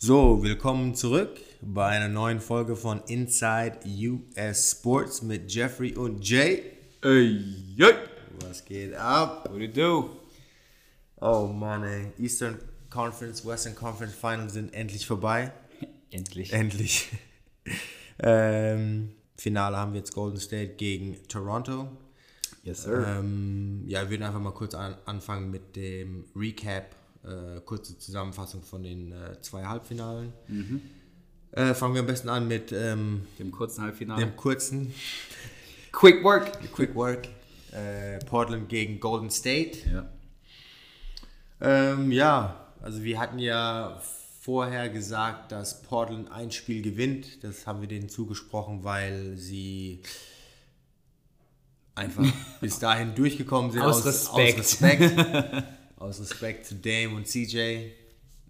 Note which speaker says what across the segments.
Speaker 1: So, willkommen zurück bei einer neuen Folge von Inside US Sports mit Jeffrey und Jay.
Speaker 2: Ey, ey.
Speaker 1: Was geht ab?
Speaker 2: What do you do?
Speaker 1: Oh Mann, ey. Eastern Conference, Western Conference Finals sind endlich vorbei.
Speaker 2: Endlich.
Speaker 1: Endlich. ähm, Finale haben wir jetzt Golden State gegen Toronto.
Speaker 2: Yes, sir.
Speaker 1: Ähm, ja, wir würden einfach mal kurz an, anfangen mit dem Recap, äh, kurze Zusammenfassung von den äh, zwei Halbfinalen. Äh, fangen wir am besten an mit ähm,
Speaker 2: Dem kurzen Halbfinale.
Speaker 1: dem kurzen
Speaker 2: Quick Work.
Speaker 1: Quick Work. Äh, Portland gegen Golden State.
Speaker 2: Ja.
Speaker 1: Ähm, ja, also wir hatten ja vorher gesagt, dass Portland ein Spiel gewinnt. Das haben wir denen zugesprochen, weil sie einfach bis dahin durchgekommen sind.
Speaker 2: Aus Respekt.
Speaker 1: Aus Respekt, aus Respekt zu Dame und CJ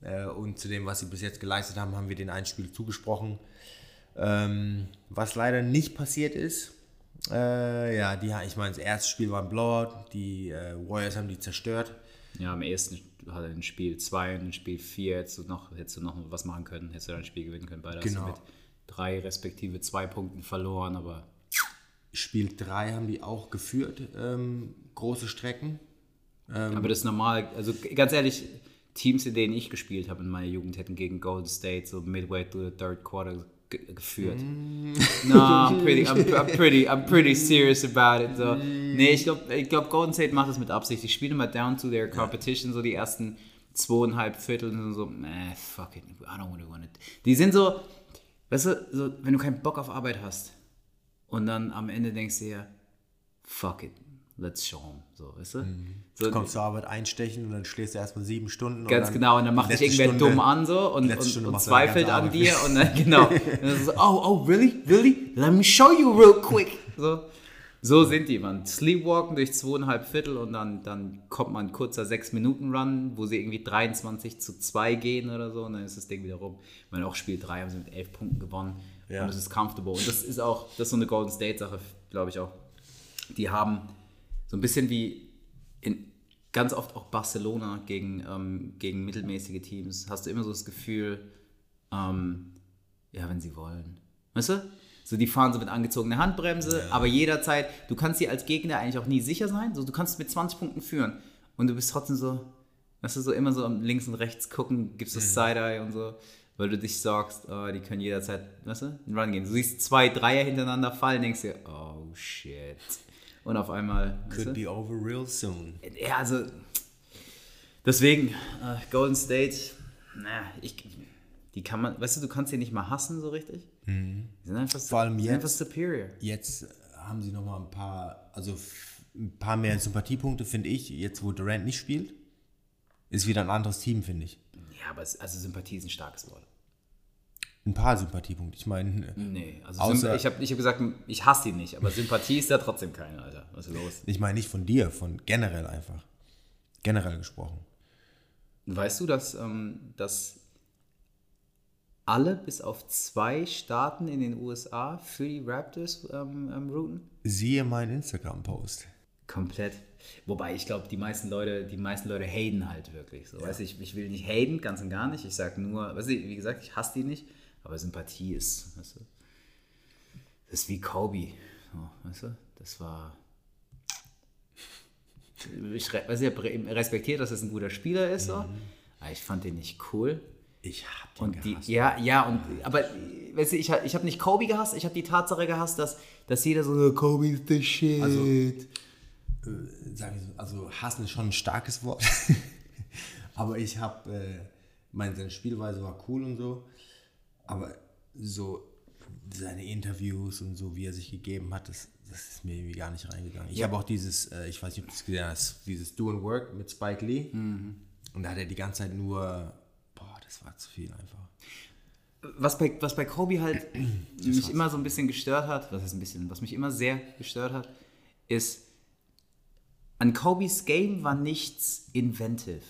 Speaker 1: äh, und zu dem, was sie bis jetzt geleistet haben, haben wir den ein Spiel zugesprochen. Ähm, was leider nicht passiert ist. Äh, ja, die, ich meine, das erste Spiel war ein Blowout. Die äh, Warriors haben die zerstört.
Speaker 2: Ja, am ersten hat er in Spiel 2 und in Spiel 4 hättest du noch, hättest du noch was machen können, hättest du dein Spiel gewinnen können. Beide
Speaker 1: Genau.
Speaker 2: hast du mit drei respektive zwei Punkten verloren, aber
Speaker 1: Spiel 3 haben die auch geführt, ähm, große Strecken.
Speaker 2: Aber das ist normal. Also ganz ehrlich, Teams, in denen ich gespielt habe in meiner Jugend, hätten gegen Golden State so midway through the third quarter ge- geführt. No, I'm pretty, I'm, I'm pretty, I'm pretty serious about it. So. Nee, ich glaube, ich glaub, Golden State macht das mit Absicht. Die spielen immer down to their competition, so die ersten zweieinhalb Viertel und so, eh, fuck it, I don't want to win it. Die sind so, weißt du, so, wenn du keinen Bock auf Arbeit hast und dann am Ende denkst du dir, fuck it, let's show 'em. So, weißt du? So,
Speaker 1: Du kommst zur Arbeit einstechen und dann schläfst du erstmal sieben Stunden. und
Speaker 2: Ganz
Speaker 1: dann
Speaker 2: genau, und dann macht dich irgendwer
Speaker 1: Stunde-
Speaker 2: dumm an so und, und, und zweifelt an dir und dann, genau. Und dann so, oh, oh, really? Really? Let me show you real quick. So, so sind die, man. Sleepwalken durch zweieinhalb Viertel und dann, dann kommt man ein kurzer 6-Minuten-Run, wo sie irgendwie 23 zu 2 gehen oder so und dann ist das Ding wieder rum. Ich meine, auch Spiel 3 haben sie mit 11 Punkten gewonnen
Speaker 1: Ja.
Speaker 2: und es ist comfortable. Und das ist auch, das ist so eine Golden State-Sache, glaube ich auch. Die haben so ein bisschen wie in ganz oft auch Barcelona gegen, ähm, gegen mittelmäßige Teams, hast du immer so das Gefühl, ähm, ja, wenn sie wollen. Weißt du? So, die fahren so mit angezogener Handbremse, aber jederzeit, du kannst dir als Gegner eigentlich auch nie sicher sein. So, du kannst mit 20 Punkten führen und du bist trotzdem so, weißt du, so immer so links und rechts gucken, gibst das Side-Eye und so, weil du dich sagst, oh, die können jederzeit, weißt du, einen Run gehen. Du siehst zwei Dreier hintereinander fallen, denkst dir, oh shit. Und auf einmal,
Speaker 1: Could be over real soon.
Speaker 2: Ja, also deswegen, äh, Golden State, na, ich, die kann man, weißt du, du kannst sie nicht mal hassen so richtig. Die sind einfach,
Speaker 1: Vor allem
Speaker 2: die sind
Speaker 1: jetzt.
Speaker 2: einfach superior.
Speaker 1: Jetzt haben sie nochmal ein paar, also ein paar mehr Sympathiepunkte, finde ich. Jetzt, wo Durant nicht spielt, ist wieder ein anderes Team, finde ich.
Speaker 2: Ja, aber es, also Sympathie ist ein starkes Wort.
Speaker 1: Ein paar Sympathiepunkte. Ich meine,
Speaker 2: Nee, also
Speaker 1: Außer-
Speaker 2: ich habe ich hab gesagt, ich hasse ihn nicht, aber Sympathie ist da trotzdem keine, Alter. Was ist los?
Speaker 1: ich meine nicht von dir, von generell einfach. Generell gesprochen.
Speaker 2: Weißt du, dass, ähm, dass alle bis auf zwei Staaten in den USA für die Raptors ähm, ähm, routen?
Speaker 1: Siehe meinen Instagram-Post.
Speaker 2: Komplett. Wobei ich glaube, die meisten Leute, die meisten Leute haten halt wirklich. So, weißt du, ich, ich will nicht haten, ganz und gar nicht. Ich sage nur, weißt du, wie gesagt, ich hasse die nicht, aber Sympathie ist, weißt du, das ist wie Kobe. So, weißt du, das war. Ich, du, ich hab respektiert, dass es ein guter Spieler ist, so, aber ich fand den nicht cool.
Speaker 1: Ich hab den
Speaker 2: Und die,
Speaker 1: gehasst.
Speaker 2: ja, ja, und aber weißt du, ich, ich habe nicht Kobe gehasst, ich habe die Tatsache gehasst, dass, dass jeder so, "Oh, Kobe ist the shit.
Speaker 1: Also, Sag ich so, also hassen ist schon ein starkes Wort. aber ich habe, äh, meine, seine Spielweise war cool und so. Aber so seine Interviews und so, wie er sich gegeben hat, das, das ist mir irgendwie gar nicht reingegangen. Ich habe auch dieses, äh, ich weiß nicht, ob du es gesehen hast, dieses Do and Work mit Spike Lee. Und da hat er die ganze Zeit nur, boah, das war zu viel einfach.
Speaker 2: was bei, was bei Kobe halt mich immer so ein bisschen gestört hat, was heißt ein bisschen, was mich immer sehr gestört hat, ist, an Kobes Game war nichts inventive.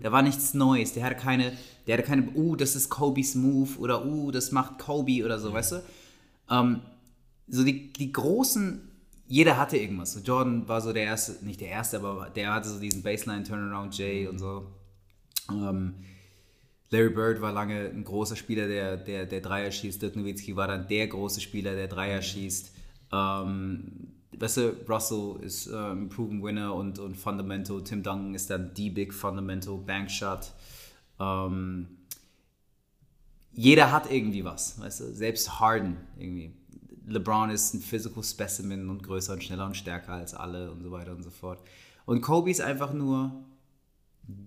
Speaker 2: Da war nichts Neues. Der hatte keine, der hatte keine, uh, das ist Kobes Move oder uh, das macht Kobe oder so, weißt du? Ähm, so die, die großen, jeder hatte irgendwas. So Jordan war so der erste, nicht der erste, aber der hatte so diesen Baseline Turnaround J und so. Ähm, Larry Bird war lange ein großer Spieler, der, der, der Dreier schießt. Dirk Nowitzki war dann der große Spieler, der Dreier schießt. Ähm, weißt du, Russell ist äh, ein proven Winner und, und Fundamental. Tim Duncan ist dann die Big Fundamental, Bankshot. Ähm, jeder hat irgendwie was, weißt du, selbst Harden irgendwie. LeBron ist ein Physical Specimen und größer und schneller und stärker als alle und so weiter und so fort. Und Kobe ist einfach nur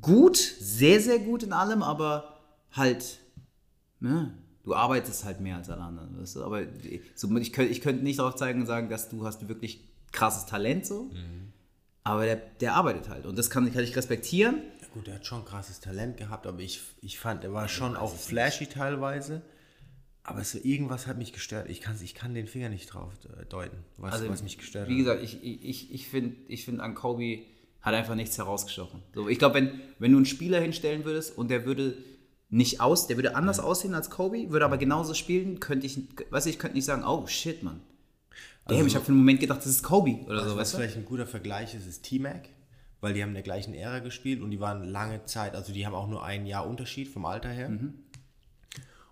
Speaker 2: gut, sehr, sehr gut in allem, aber halt, ne, du arbeitest halt mehr als alle anderen, weißt du? Aber so, ich, könnte, ich könnte nicht darauf zeigen und sagen, dass du hast wirklich krasses Talent so, mhm. aber der, der arbeitet halt und das kann, kann ich respektieren.
Speaker 1: Ja gut, er hat schon krasses Talent gehabt, aber ich, ich fand, er war schon auch flashy teilweise. Aber so irgendwas hat mich gestört. Ich kann, ich kann den Finger nicht drauf äh, deuten, was, also, was mich gestört
Speaker 2: wie hat. Wie gesagt, ich, ich, ich finde ich find an Kobe hat einfach nichts herausgestochen. So, ich glaube, wenn, wenn du einen Spieler hinstellen würdest und der würde nicht aus, der würde anders aussehen als Kobe, würde aber genauso spielen, könnte ich, weiß ich, könnte nicht sagen, oh shit, Mann. Also, ich habe für einen Moment gedacht, das ist Kobe oder so.
Speaker 1: Was vielleicht ein guter Vergleich ist, ist T-Mac, weil die haben in der gleichen Ära gespielt und die waren lange Zeit, also die haben auch nur ein Jahr Unterschied vom Alter her. Mhm.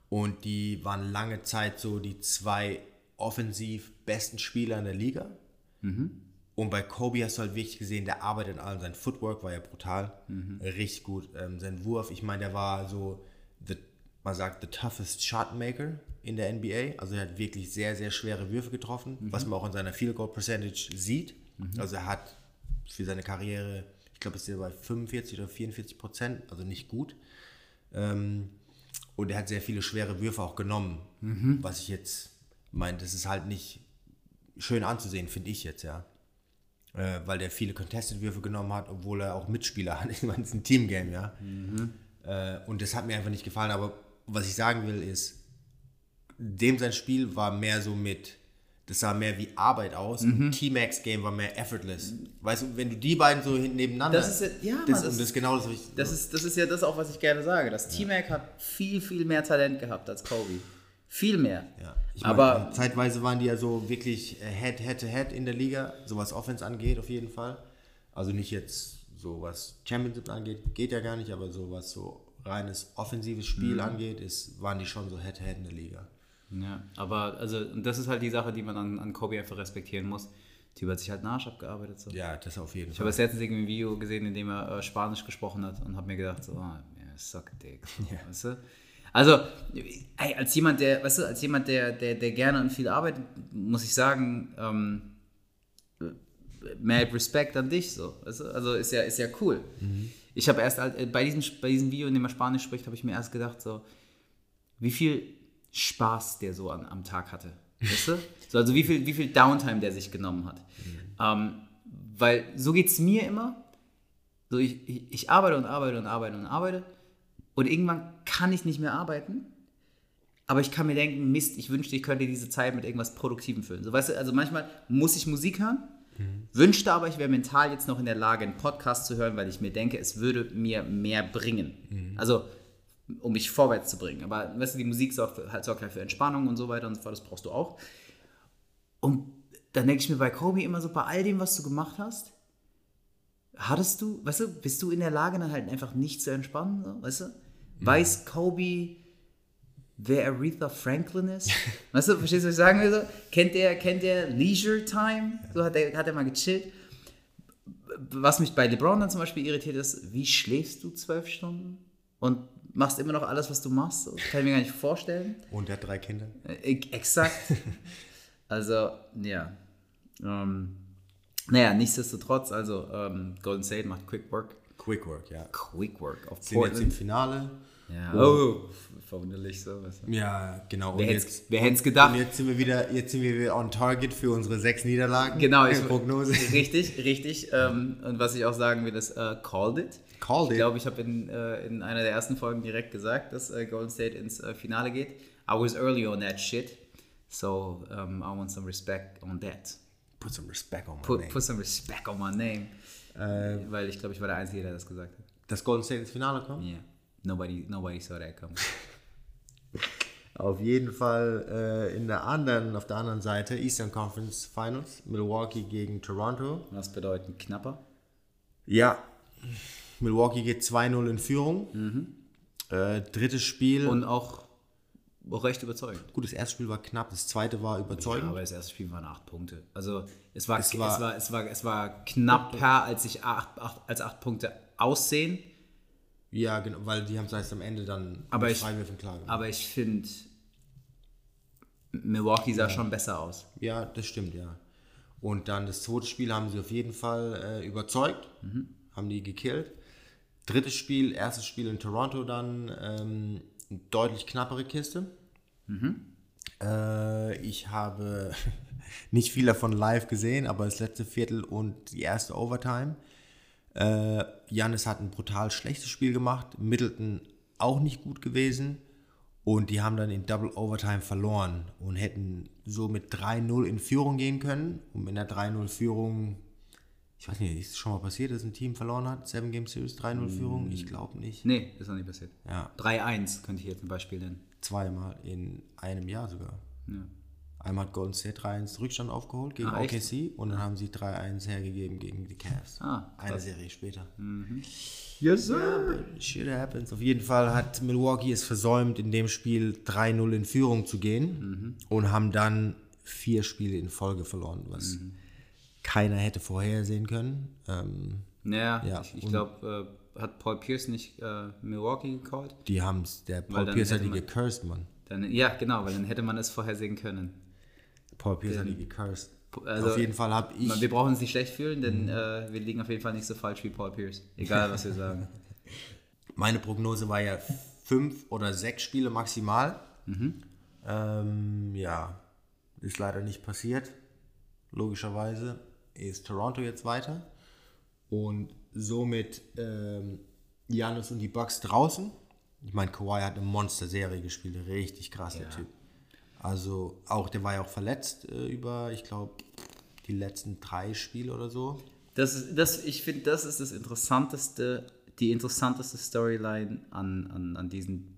Speaker 1: Und die waren lange Zeit so die zwei offensiv besten Spieler in der Liga. Mhm. Und bei Kobe hast du halt wirklich gesehen, der arbeitet an allem. Sein Footwork war ja brutal, mhm. richtig gut. Ähm, sein Wurf, ich meine, der war so, the, man sagt, the toughest shotmaker in der NBA. Also er hat wirklich sehr, sehr schwere Würfe getroffen, mhm. was man auch in seiner Field Goal Percentage sieht. Mhm. Also er hat für seine Karriere, ich glaube, ist er bei 45 oder 44 Prozent, also nicht gut. Ähm, und er hat sehr viele schwere Würfe auch genommen. Mhm. Was ich jetzt meine, das ist halt nicht schön anzusehen, finde ich jetzt, ja. Äh, weil der viele Contested-Würfe genommen hat, obwohl er auch Mitspieler hat. Ich meine, es ist ein Teamgame, ja. Mhm. Äh, und das hat mir einfach nicht gefallen. Aber was ich sagen will, ist, dem sein Spiel war mehr so mit das sah mehr wie Arbeit aus. Mhm. T-Max Game war mehr effortless. Weißt du, wenn du die beiden so nebeneinander.
Speaker 2: Das ist ja, ja das, Mann, das, das, ist genau das, was ich. Das ist, das ist ja das auch, was ich gerne sage. Das ja. T-Mac hat viel, viel mehr Talent gehabt als Kobe. Viel mehr. Ja.
Speaker 1: Ich aber meine, zeitweise waren die ja so wirklich Head, Head to Head in der Liga, so was Offense angeht, auf jeden Fall. Also nicht jetzt so was Championship angeht, geht ja gar nicht, aber so was so reines offensives Spiel mhm. angeht, ist, waren die schon so Head to Head in der Liga.
Speaker 2: Ja, aber also, das ist halt die Sache, die man an, an Kobe einfach respektieren muss. Typ hat sich halt einen Arsch abgearbeitet. So.
Speaker 1: Ja, das auf jeden
Speaker 2: ich Fall. Ich habe letztens irgendwie ein Video gesehen, in dem er äh, Spanisch gesprochen hat und habe mir gedacht, so, oh, yeah, suck dick. Ja. Weißt du? Also, ey, als jemand, der, weißt du, als jemand, der, der, der gerne und viel arbeitet, muss ich sagen, ähm, mad Respekt an dich, so. Weißt du? Also ist ja, ist ja cool. Mhm. Ich habe erst äh, bei diesem, bei diesem Video, in dem er Spanisch spricht, habe ich mir erst gedacht, so, wie viel Spaß der so an, am Tag hatte. Weißt du? so, also wie viel, wie viel Downtime der sich genommen hat. Mhm. Ähm, weil so geht es mir immer. So, ich, ich, ich arbeite und arbeite und arbeite und arbeite und irgendwann kann ich nicht mehr arbeiten. Aber ich kann mir denken, Mist, ich wünschte, ich könnte diese Zeit mit irgendwas Produktivem füllen. So, weißt du, also manchmal muss ich Musik hören, mhm. wünschte aber, ich wäre mental jetzt noch in der Lage, einen Podcast zu hören, weil ich mir denke, es würde mir mehr bringen. Mhm. Also um mich vorwärts zu bringen. Aber weißt du, die Musik sorgt halt, sorgt halt für Entspannung und so weiter und so fort, das brauchst du auch. Und dann denke ich mir bei Kobe immer so, bei all dem, was du gemacht hast, hattest du, weißt du, bist du in der Lage, dann halt einfach nicht zu entspannen, so, weißt du? Mhm. Weiß Kobe, wer Aretha Franklin ist? weißt du, verstehst du, was ich sagen will? So? Kennt der, kennt der Leisure Time? So hat er, hat er mal gechillt. Was mich bei LeBron dann zum Beispiel irritiert ist, wie schläfst du zwölf Stunden? Und machst immer noch alles, was du machst. Das kann ich mir gar nicht vorstellen.
Speaker 1: Und er hat drei Kinder.
Speaker 2: Äh, exakt. also, ja. Ähm, naja, nichtsdestotrotz, also ähm, Golden State macht Quick Work.
Speaker 1: Quick Work, ja.
Speaker 2: Quick Work
Speaker 1: auf Sind Portland. jetzt im Finale.
Speaker 2: Ja, oh, verwunderlich so.
Speaker 1: Ja, genau.
Speaker 2: Wer hätte es gedacht?
Speaker 1: Und jetzt sind wir wieder, jetzt sind wir wieder on target für unsere sechs Niederlagen.
Speaker 2: Genau, ich, Prognose. Richtig, richtig. Ähm, und was ich auch sagen will, ist uh, called it.
Speaker 1: Called
Speaker 2: ich glaube, ich habe in, äh, in einer der ersten Folgen direkt gesagt, dass äh, Golden State ins äh, Finale geht. I was early on that shit. So um, I want some respect on that.
Speaker 1: Put some respect on my
Speaker 2: put,
Speaker 1: name.
Speaker 2: Put some respect on my name. Äh, Weil ich glaube, ich war der Einzige, der das gesagt hat.
Speaker 1: Dass Golden State ins Finale kommt?
Speaker 2: Yeah. Nobody, nobody saw that coming.
Speaker 1: Auf jeden Fall äh, in der anderen, auf der anderen Seite Eastern Conference Finals, Milwaukee gegen Toronto.
Speaker 2: Was bedeutet knapper?
Speaker 1: Ja, Milwaukee geht 2-0 in Führung. Mhm. Äh, drittes Spiel.
Speaker 2: Und auch recht überzeugend.
Speaker 1: Gut, das erste Spiel war knapp, das zweite war überzeugend.
Speaker 2: Ja, aber das erste Spiel waren acht Punkte. Also es war, es war, es war, es war, es war knapper, als sich acht, acht, als acht Punkte aussehen.
Speaker 1: Ja, genau, weil die haben es erst am Ende dann
Speaker 2: Aber ich-
Speaker 1: Freiwürfen klar gemacht.
Speaker 2: Aber ich finde, Milwaukee sah schon besser aus.
Speaker 1: Ja, das stimmt, ja. Und dann das zweite Spiel haben sie auf jeden Fall äh, überzeugt, haben die gekillt. Drittes Spiel, erstes Spiel in Toronto dann, ähm, eine deutlich knappere Kiste. Äh, ich habe nicht viel davon live gesehen, aber das letzte Viertel und die erste Overtime. Äh, Janis hat ein brutal schlechtes Spiel gemacht, Middleton auch nicht gut gewesen. Und die haben dann in Double Overtime verloren und hätten so mit 3-0 in Führung gehen können. Und mit einer 3-0-Führung, ich weiß nicht, ist es schon mal passiert, dass ein Team verloren hat? Seven Game Series 3-0-Führung? Ich glaube nicht.
Speaker 2: Nee, ist noch nicht passiert.
Speaker 1: Ja,
Speaker 2: 3-1 könnte ich jetzt ein Beispiel nennen.
Speaker 1: zweimal in einem Jahr sogar.
Speaker 2: Ja.
Speaker 1: Einmal hat Golden State 3-1 Rückstand aufgeholt gegen
Speaker 2: Ah, echt?
Speaker 1: OKC und dann haben sie 3-1 hergegeben gegen die Cavs.
Speaker 2: Ah,
Speaker 1: Eine Serie später.
Speaker 2: Yes,
Speaker 1: Shit happens. Auf jeden Fall hat Milwaukee es versäumt, in dem Spiel 3-0 in Führung zu gehen und haben dann vier Spiele in Folge verloren, was keiner hätte vorhersehen können. Ähm,
Speaker 2: Naja,
Speaker 1: Ja,
Speaker 2: ich, ich glaube, äh, hat Paul Pierce nicht äh, Milwaukee gecallt?
Speaker 1: die haben es, der Paul Pierce hat die
Speaker 2: man-
Speaker 1: gecursed, Mann.
Speaker 2: Dann, ja, genau, weil dann hätte man es vorhersehen können.
Speaker 1: Paul Pierce hat die gecursed.
Speaker 2: Also,
Speaker 1: auf jeden Fall habe ich.
Speaker 2: Man- Wir brauchen uns nicht schlecht fühlen, denn äh, wir liegen auf jeden Fall nicht so falsch wie Paul Pierce. Egal, was wir sagen.
Speaker 1: Meine Prognose war ja fünf oder sechs Spiele maximal. Ähm, ja, ist leider nicht passiert. Logischerweise ist Toronto jetzt weiter. Und somit ähm, Giannis und die Bucks draußen. Ich meine, Kawhi hat eine Monster-Serie gespielt, richtig krass, der
Speaker 2: Ja.
Speaker 1: Typ. Also auch, der war ja auch verletzt äh, über, ich glaube, die letzten drei Spiele oder so.
Speaker 2: Das ist, das, ich finde, das ist das interessanteste, die interessanteste Storyline an, an, an diesen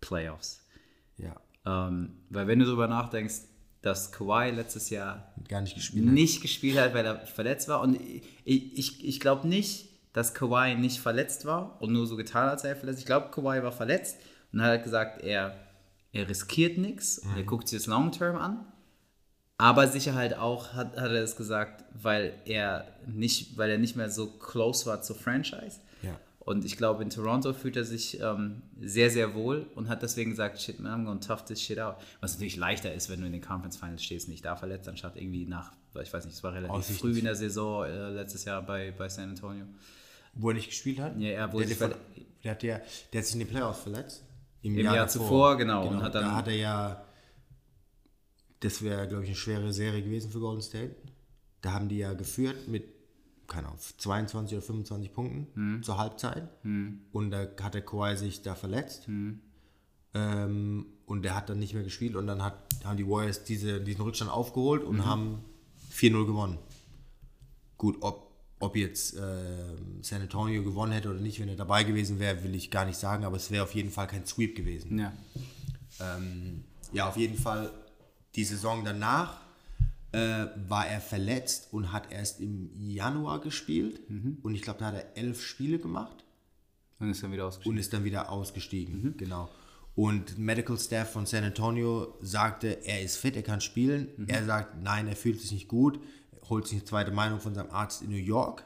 Speaker 2: Playoffs.
Speaker 1: Ja,
Speaker 2: Ähm, weil wenn du darüber nachdenkst, dass Kawhi letztes Jahr
Speaker 1: gar nicht gespielt. hat.
Speaker 2: nicht gespielt hat, weil er verletzt war. Und ich, ich, ich glaube nicht, dass Kawhi nicht verletzt war und nur so getan hat, als er verletzt. Ich glaube, Kawhi war verletzt und hat halt gesagt, er, er riskiert nichts und er guckt sich das Long Term an. Aber sicher halt auch hat, hat er es gesagt, weil er nicht, weil er nicht mehr so close war zur Franchise. Und ich glaube, in Toronto fühlt er sich ähm, sehr, sehr wohl und hat deswegen gesagt, shit, man, I'm gonna tough this shit out. Was natürlich leichter ist, wenn du in den Conference Finals stehst, nicht da verletzt, anstatt irgendwie nach, ich weiß nicht, es war relativ
Speaker 1: Aussichten.
Speaker 2: früh in der Saison, äh, letztes Jahr bei, bei San Antonio.
Speaker 1: Wo er nicht gespielt hat?
Speaker 2: Ja, er
Speaker 1: der,
Speaker 2: wurde
Speaker 1: der,
Speaker 2: verle-
Speaker 1: der, hat ja, der hat sich in den Playoffs verletzt. Im,
Speaker 2: Im Jahr zuvor, genau, und hat dann-
Speaker 1: da hat er ja, das wäre, glaube ich, eine schwere Serie gewesen für Golden State. Da haben die ja geführt mit, keine Ahnung, 22 oder 25 Punkten
Speaker 2: Hm.
Speaker 1: zur Halbzeit. Und da hat der Kawhi sich da verletzt. Ähm, und der hat dann nicht mehr gespielt und dann hat, haben die Warriors diese, diesen Rückstand aufgeholt
Speaker 2: Mhm.
Speaker 1: und haben 4-0 gewonnen. Gut, ob, ob jetzt ähm, San Antonio gewonnen hätte oder nicht, wenn er dabei gewesen wäre, will ich gar nicht sagen, aber es wäre auf jeden Fall kein Sweep gewesen.
Speaker 2: Ja.
Speaker 1: Ähm, ja, auf jeden Fall die Saison danach äh, war er verletzt und hat erst im Januar gespielt. Und ich glaube, da hat er elf Spiele gemacht
Speaker 2: Und ist dann wieder ausgeschieden.
Speaker 1: und ist dann wieder ausgestiegen. Genau. Und Medical Staff von San Antonio sagte, er ist fit, er kann spielen. Er sagt, nein, er fühlt sich nicht gut. Holt sich eine zweite Meinung von seinem Arzt in New York.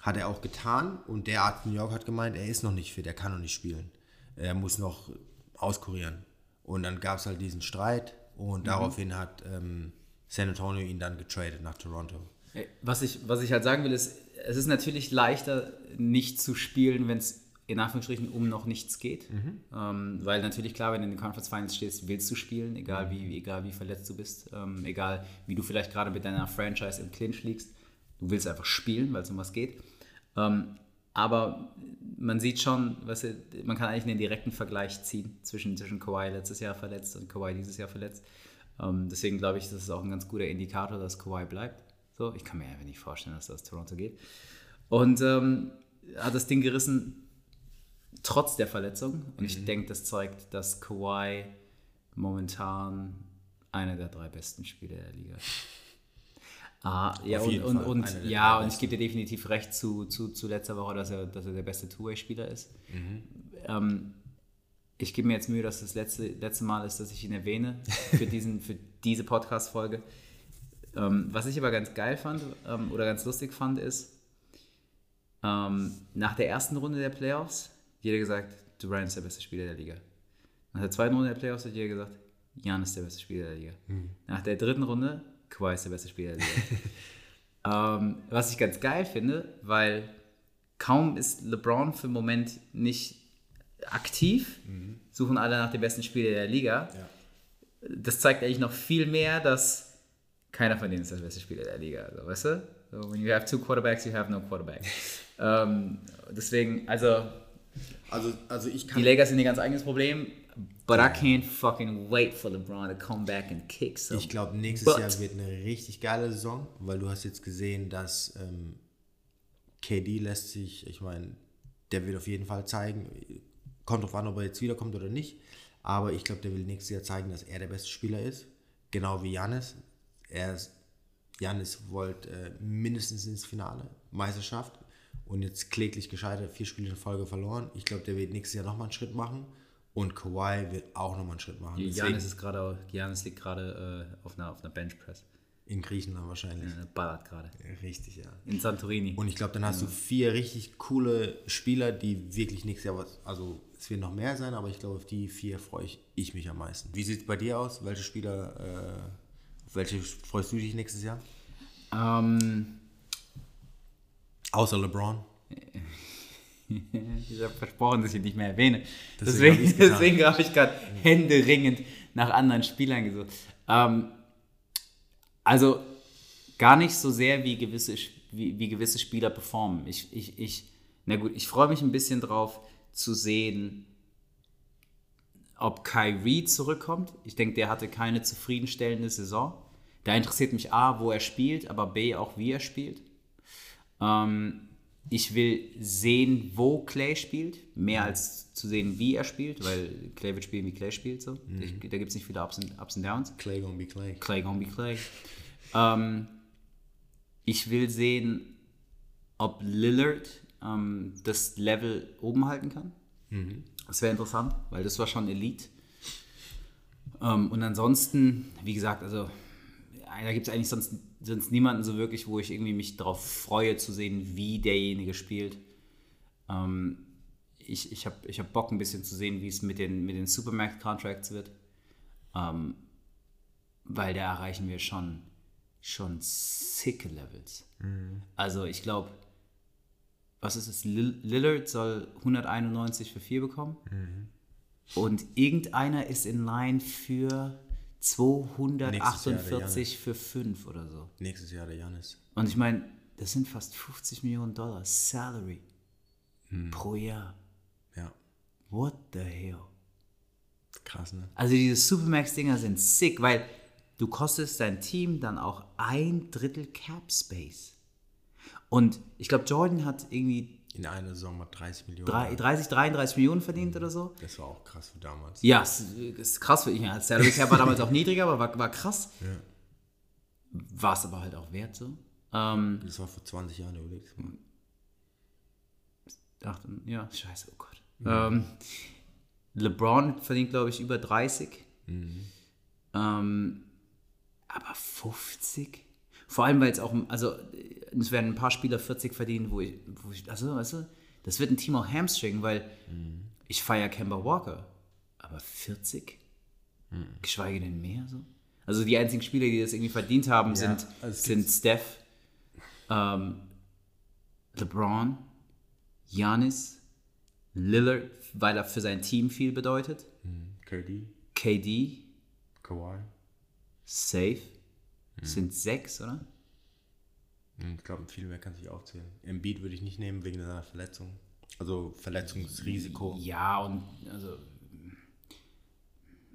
Speaker 1: Hat er auch getan. Und der Arzt in New York hat gemeint, er ist noch nicht fit, er kann noch nicht spielen. Er muss noch auskurieren. Und dann gab es halt diesen Streit. Und daraufhin hat ähm, San Antonio ihn dann getradet nach Toronto.
Speaker 2: Ey, Was ich, was ich halt sagen will, ist, es ist natürlich leichter, nicht zu spielen, wenn es in Anführungsstrichen um noch nichts geht. Ähm, weil natürlich klar, wenn du in den Conference Finals stehst, willst du spielen, egal wie, egal wie verletzt du bist, ähm, egal wie du vielleicht gerade mit deiner Franchise im Clinch liegst. Du willst einfach spielen, weil es um was geht. Ähm, aber man sieht schon, weißt du, man kann eigentlich einen direkten Vergleich ziehen zwischen, zwischen Kawhi letztes Jahr verletzt und Kawhi dieses Jahr verletzt. Ähm, deswegen glaube ich, das ist auch ein ganz guter Indikator, dass Kawhi bleibt. So, ich kann mir einfach nicht vorstellen, dass das Toronto geht. Und ähm, hat das Ding gerissen, trotz der Verletzung. Und ich denke, das zeigt, dass Kawhi momentan einer der drei besten Spieler der Liga ist. Ah, ja, und, und, und, ja, und ich gebe dir definitiv recht zu, zu, zu letzter Woche, dass er, dass er der beste Two-Way-Spieler ist. Ähm, ich gebe mir jetzt Mühe, dass das letzte, letzte Mal ist, dass ich ihn erwähne für, diesen, für diese Podcast-Folge. Ähm, was ich aber ganz geil fand ähm, oder ganz lustig fand, ist, ähm, nach der ersten Runde der Playoffs, jeder gesagt, Durant ist der beste Spieler der Liga. Nach der zweiten Runde der Playoffs hat jeder gesagt, Jan ist der beste Spieler der Liga. Mhm. Nach der dritten Runde, Kawhi ist der beste Spieler der Liga. ähm, was ich ganz geil finde, weil kaum ist LeBron für den Moment nicht aktiv, mhm. suchen alle nach dem besten Spieler der Liga. Ja. Das zeigt eigentlich noch viel mehr, dass keiner von denen ist der beste Spieler der Liga. Also, weißt du? So, when you have two quarterbacks, you have no quarterback. ähm, deswegen, also,
Speaker 1: also, also ich
Speaker 2: kann die Lakers sind ihr ganz eigenes Problem. But I can't fucking wait for LeBron to come back and kick some.
Speaker 1: Ich glaube, nächstes But. Jahr wird eine richtig geile Saison, weil du hast jetzt gesehen, dass ähm, KD lässt sich, ich meine, der wird auf jeden Fall zeigen, kommt drauf an, ob er jetzt wiederkommt oder nicht, aber ich glaube, der will nächstes Jahr zeigen, dass er der beste Spieler ist, genau wie Janis. Er ist, Janis wollte äh, mindestens ins Finale, Meisterschaft und jetzt kläglich gescheitert, vier Spiele in Folge verloren. Ich glaube, der wird nächstes Jahr nochmal einen Schritt machen. Und Kawhi wird auch nochmal einen Schritt machen.
Speaker 2: Janis ist gerade, Janis liegt gerade äh, auf einer, auf einer Benchpress.
Speaker 1: In Griechenland wahrscheinlich.
Speaker 2: Ja, ballert gerade.
Speaker 1: Richtig, ja.
Speaker 2: In Santorini.
Speaker 1: Und ich glaube, dann hast ja. du vier richtig coole Spieler, die wirklich nächstes Jahr was, also es wird noch mehr sein, aber ich glaube, auf die vier freue ich, ich mich am meisten. Wie sieht es bei dir aus? Welche Spieler, äh, auf welche freust du dich nächstes Jahr?
Speaker 2: Ähm,
Speaker 1: Außer LeBron.
Speaker 2: ich habe versprochen, dass ich ihn nicht mehr erwähne. Deswegen, deswegen, deswegen habe ich gerade händeringend nach anderen Spielern gesucht. Ähm, also gar nicht so sehr, wie gewisse, wie, wie gewisse Spieler performen. Ich, ich, ich, na gut, ich freue mich ein bisschen drauf zu sehen, ob Kyrie zurückkommt. Ich denke, der hatte keine zufriedenstellende Saison. Da interessiert mich A, wo er spielt, aber B, auch wie er spielt. Ähm, ich will sehen, wo Clay spielt, mehr als zu sehen, wie er spielt, weil Clay wird spielen, wie Clay spielt. So. Mhm. Ich, da gibt es nicht viele Ups und, Ups and Downs.
Speaker 1: Clay gonna be Clay.
Speaker 2: Clay gonna be Clay. Ähm, ich will sehen, ob Lillard ähm, das Level oben halten kann. Mhm. Das wäre interessant, weil das war schon Elite. Ähm, und ansonsten, wie gesagt, also da gibt es eigentlich sonst, sonst niemanden so wirklich, wo ich irgendwie mich darauf freue zu sehen, wie derjenige spielt. Ähm, ich ich habe ich hab Bock ein bisschen zu sehen, wie es mit den, mit den Supermax-Contracts wird. Ähm, weil da erreichen wir schon, schon sicke Levels. Mhm. Also ich glaube, was ist es? Lillard soll 191 für 4 bekommen. Mhm. Und irgendeiner ist in Line für 248 für 5 oder so.
Speaker 1: Nächstes Jahr der Janis.
Speaker 2: Und ich meine, das sind fast 50 Millionen Dollar Salary hm. pro Jahr.
Speaker 1: Ja.
Speaker 2: What the hell?
Speaker 1: Krass, ne?
Speaker 2: Also diese Supermax-Dinger sind sick, weil du kostest dein Team dann auch ein Drittel Cap Space. Und ich glaube, Jordan hat irgendwie
Speaker 1: in einer Saison mal 30 Millionen.
Speaker 2: 30, 33 Millionen verdient oder so.
Speaker 1: Das war auch krass für damals.
Speaker 2: Ja, es ist krass für ihn. Ja, Salary Cap war damals auch niedriger, aber war, war krass.
Speaker 1: Ja.
Speaker 2: War es aber halt auch wert so.
Speaker 1: Ähm, das war vor 20 Jahren überlegt.
Speaker 2: Ach, ja, scheiße, oh Gott. Mhm. Ähm, LeBron verdient, glaube ich, über 30. Mhm. Ähm, aber 50? Vor allem, weil es auch, also es werden ein paar Spieler 40 verdienen, wo ich, wo ich also, weißt du, das wird ein Team auch hamstringen, weil mhm. ich feiere Kemba Walker, aber 40? Mhm. Geschweige denn mehr so? Also die einzigen Spieler, die das irgendwie verdient haben, ja, sind, also sind Steph, ähm, LeBron, Giannis, Lillard, weil er für sein Team viel bedeutet.
Speaker 1: Mhm. KD.
Speaker 2: KD.
Speaker 1: Kawhi.
Speaker 2: Safe. Mhm. Sind sechs, oder?
Speaker 1: Hm, ich glaube, viel mehr kann sich aufzählen. Embiid würde ich nicht nehmen wegen seiner Verletzung. Also Verletzungsrisiko.
Speaker 2: Ja, und also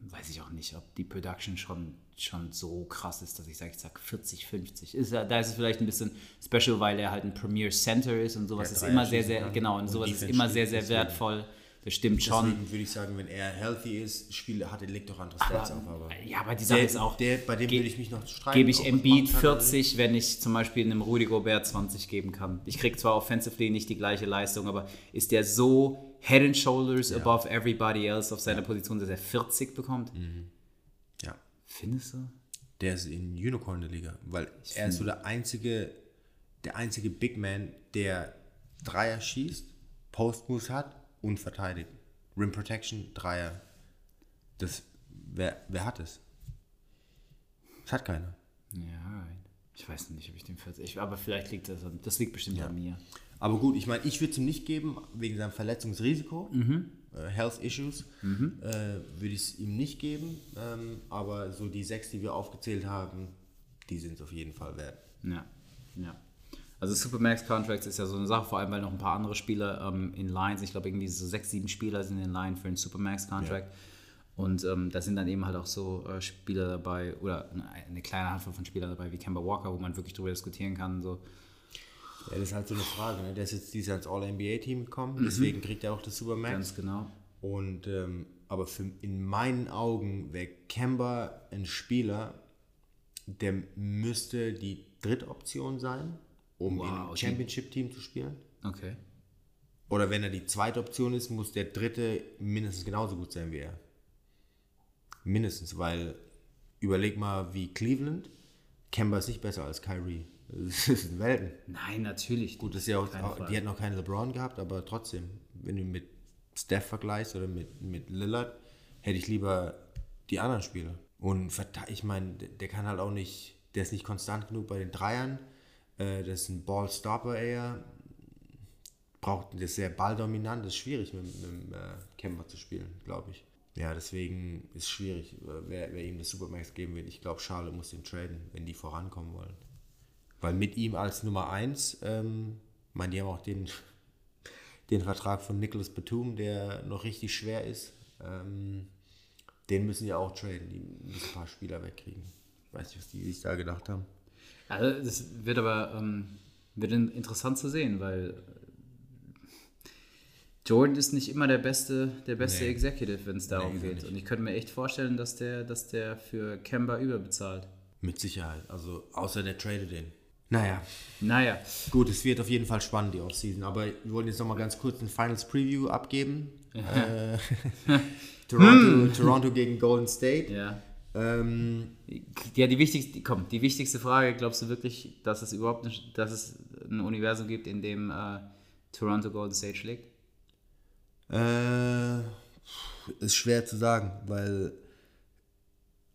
Speaker 2: weiß ich auch nicht, ob die Production schon, schon so krass ist, dass ich sage, ich sage 40, 50. Ist, da ist es vielleicht ein bisschen special, weil er halt ein Premier Center ist und sowas ist immer sehr, sehr, genau, und, und sowas ist immer sehr, sehr wertvoll. Das stimmt schon.
Speaker 1: Deswegen würde ich sagen, wenn er healthy ist, Spiele hat, legt doch andere Stats auf. Aber
Speaker 2: ja, aber die Sache ist auch.
Speaker 1: Der, bei dem würde ich mich noch streiten.
Speaker 2: Gebe ich Embiid 40, wenn ich zum Beispiel einem Rudy Gobert 20 geben kann. Ich kriege zwar offensively nicht die gleiche Leistung, aber ist der so head and shoulders above everybody else auf seiner Position, dass er 40 bekommt.
Speaker 1: Ja.
Speaker 2: Findest du?
Speaker 1: Der ist in Unicorn der Liga, weil er ist so der einzige, der einzige Big Man, der Dreier schießt, Post-Moves hat und verteidigt. Rim Protection, Dreier. Das, wer, wer hat es? Das hat keiner.
Speaker 2: Ja, ich weiß nicht, ob ich den 40. ich- Aber vielleicht liegt das an, das liegt bestimmt an mir.
Speaker 1: Aber gut, ich meine, ich würde es ihm nicht geben, wegen seinem Verletzungsrisiko, äh, Health Issues, äh, würde ich es ihm nicht geben. Ähm, aber so die sechs, die wir aufgezählt haben, die sind es auf jeden Fall wert.
Speaker 2: Ja, ja. Also Supermax Contracts ist ja so eine Sache, vor allem weil noch ein paar andere Spieler ähm, in Line sind. Ich glaube, irgendwie so sechs, sieben Spieler sind in Line für einen Supermax Contract. Und ähm, da sind dann eben halt auch so äh, Spieler dabei oder eine, eine kleine Handvoll von Spielern dabei wie Kemba Walker, wo man wirklich drüber diskutieren kann. So.
Speaker 1: Ja, das ist halt so eine Frage. Ne? Der ist jetzt dieses Jahr ins All-NBA-Team gekommen, deswegen kriegt er auch das Supermax.
Speaker 2: Ganz genau.
Speaker 1: Und, ähm, aber für, in meinen Augen wäre Kemba ein Spieler, der müsste die dritte Option sein, um
Speaker 2: Wow,
Speaker 1: im Championship-Team zu spielen.
Speaker 2: Okay.
Speaker 1: Oder wenn er die zweite Option ist, muss der dritte mindestens genauso gut sein wie er. Mindestens, weil überleg mal wie Cleveland, Kemba ist nicht besser als Kyrie. Das sind Welten.
Speaker 2: Nein, natürlich.
Speaker 1: Gut, das ist ja auch, auch die hätten noch keine LeBron gehabt, aber trotzdem, wenn du mit Steph vergleichst oder mit, mit Lillard, hätte ich lieber die anderen Spieler. Und ich meine, der kann halt auch nicht, der ist nicht konstant genug bei den Dreiern. Äh, das ist ein Ballstopper eher. Braucht, der ist sehr balldominant, das ist schwierig mit, mit dem äh, zu spielen, glaube ich. Ja, deswegen ist es schwierig, äh, wer, wer ihm das Supermax geben will. Ich glaube, Charlotte muss ihn traden, wenn die vorankommen wollen. Weil mit ihm als Nummer 1, ähm, meine, die haben auch den, den Vertrag von Nicholas Batum, der noch richtig schwer ist. Ähm, den müssen die auch traden. Die müssen ein paar Spieler wegkriegen. Ich weiß nicht, was die sich da gedacht haben.
Speaker 2: Also das wird aber ähm, wird in- interessant zu sehen, weil Jordan ist nicht immer der beste, der beste
Speaker 1: Nee.
Speaker 2: Executive, wenn es darum
Speaker 1: Nee,
Speaker 2: geht. Und ich könnte mir echt vorstellen, dass der, dass der für Kemba überbezahlt.
Speaker 1: Mit Sicherheit. Also, außer der tradet den. Naja,
Speaker 2: Naja,
Speaker 1: gut, es wird auf jeden Fall spannend, die Offseason. Aber wir wollen jetzt nochmal ganz kurz ein Finals Preview abgeben. Äh, Toronto, Toronto gegen Golden State.
Speaker 2: ja.
Speaker 1: Ähm,
Speaker 2: Ja, die wichtigste, komm, die wichtigste Frage, glaubst du wirklich, dass es überhaupt nicht, dass es ein Universum gibt, in dem äh, Toronto Golden State schlägt?
Speaker 1: Äh, ist schwer zu sagen, weil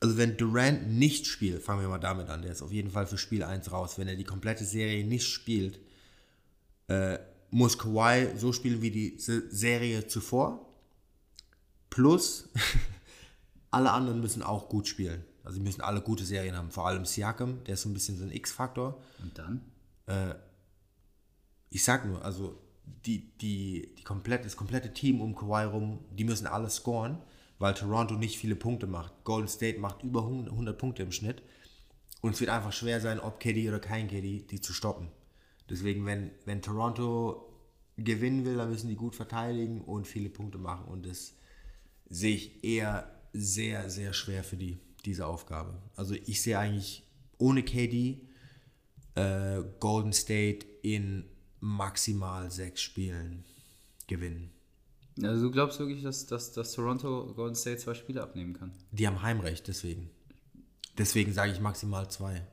Speaker 1: also wenn Durant nicht spielt, fangen wir mal damit an, der ist auf jeden Fall für Spiel 1 raus. Wenn er die komplette Serie nicht spielt, äh, muss Kawhi so spielen wie die Se- Serie zuvor. Plus alle anderen müssen auch gut spielen. Also sie müssen alle gute Serien haben. Vor allem Siakam, der ist so ein bisschen so ein X-Faktor
Speaker 2: Und dann?
Speaker 1: ich sag nur, also die, die, die komplett, das komplette Team um Kawhi rum, die müssen alle scoren, weil Toronto nicht viele Punkte macht. Golden State macht über 100 100 Punkte im Schnitt. Und es wird einfach schwer sein, ob KD oder kein KD, die zu stoppen. Deswegen, wenn, wenn Toronto gewinnen will, dann müssen die gut verteidigen und viele Punkte machen. Und das sehe ich eher sehr, sehr schwer für die, diese Aufgabe. Also ich sehe eigentlich ohne KD äh, Golden State in maximal sechs Spielen gewinnen.
Speaker 2: Also du glaubst wirklich, dass, dass, dass Toronto Golden State zwei Spiele abnehmen kann?
Speaker 1: Die haben Heimrecht, deswegen. Deswegen sage ich maximal zwei.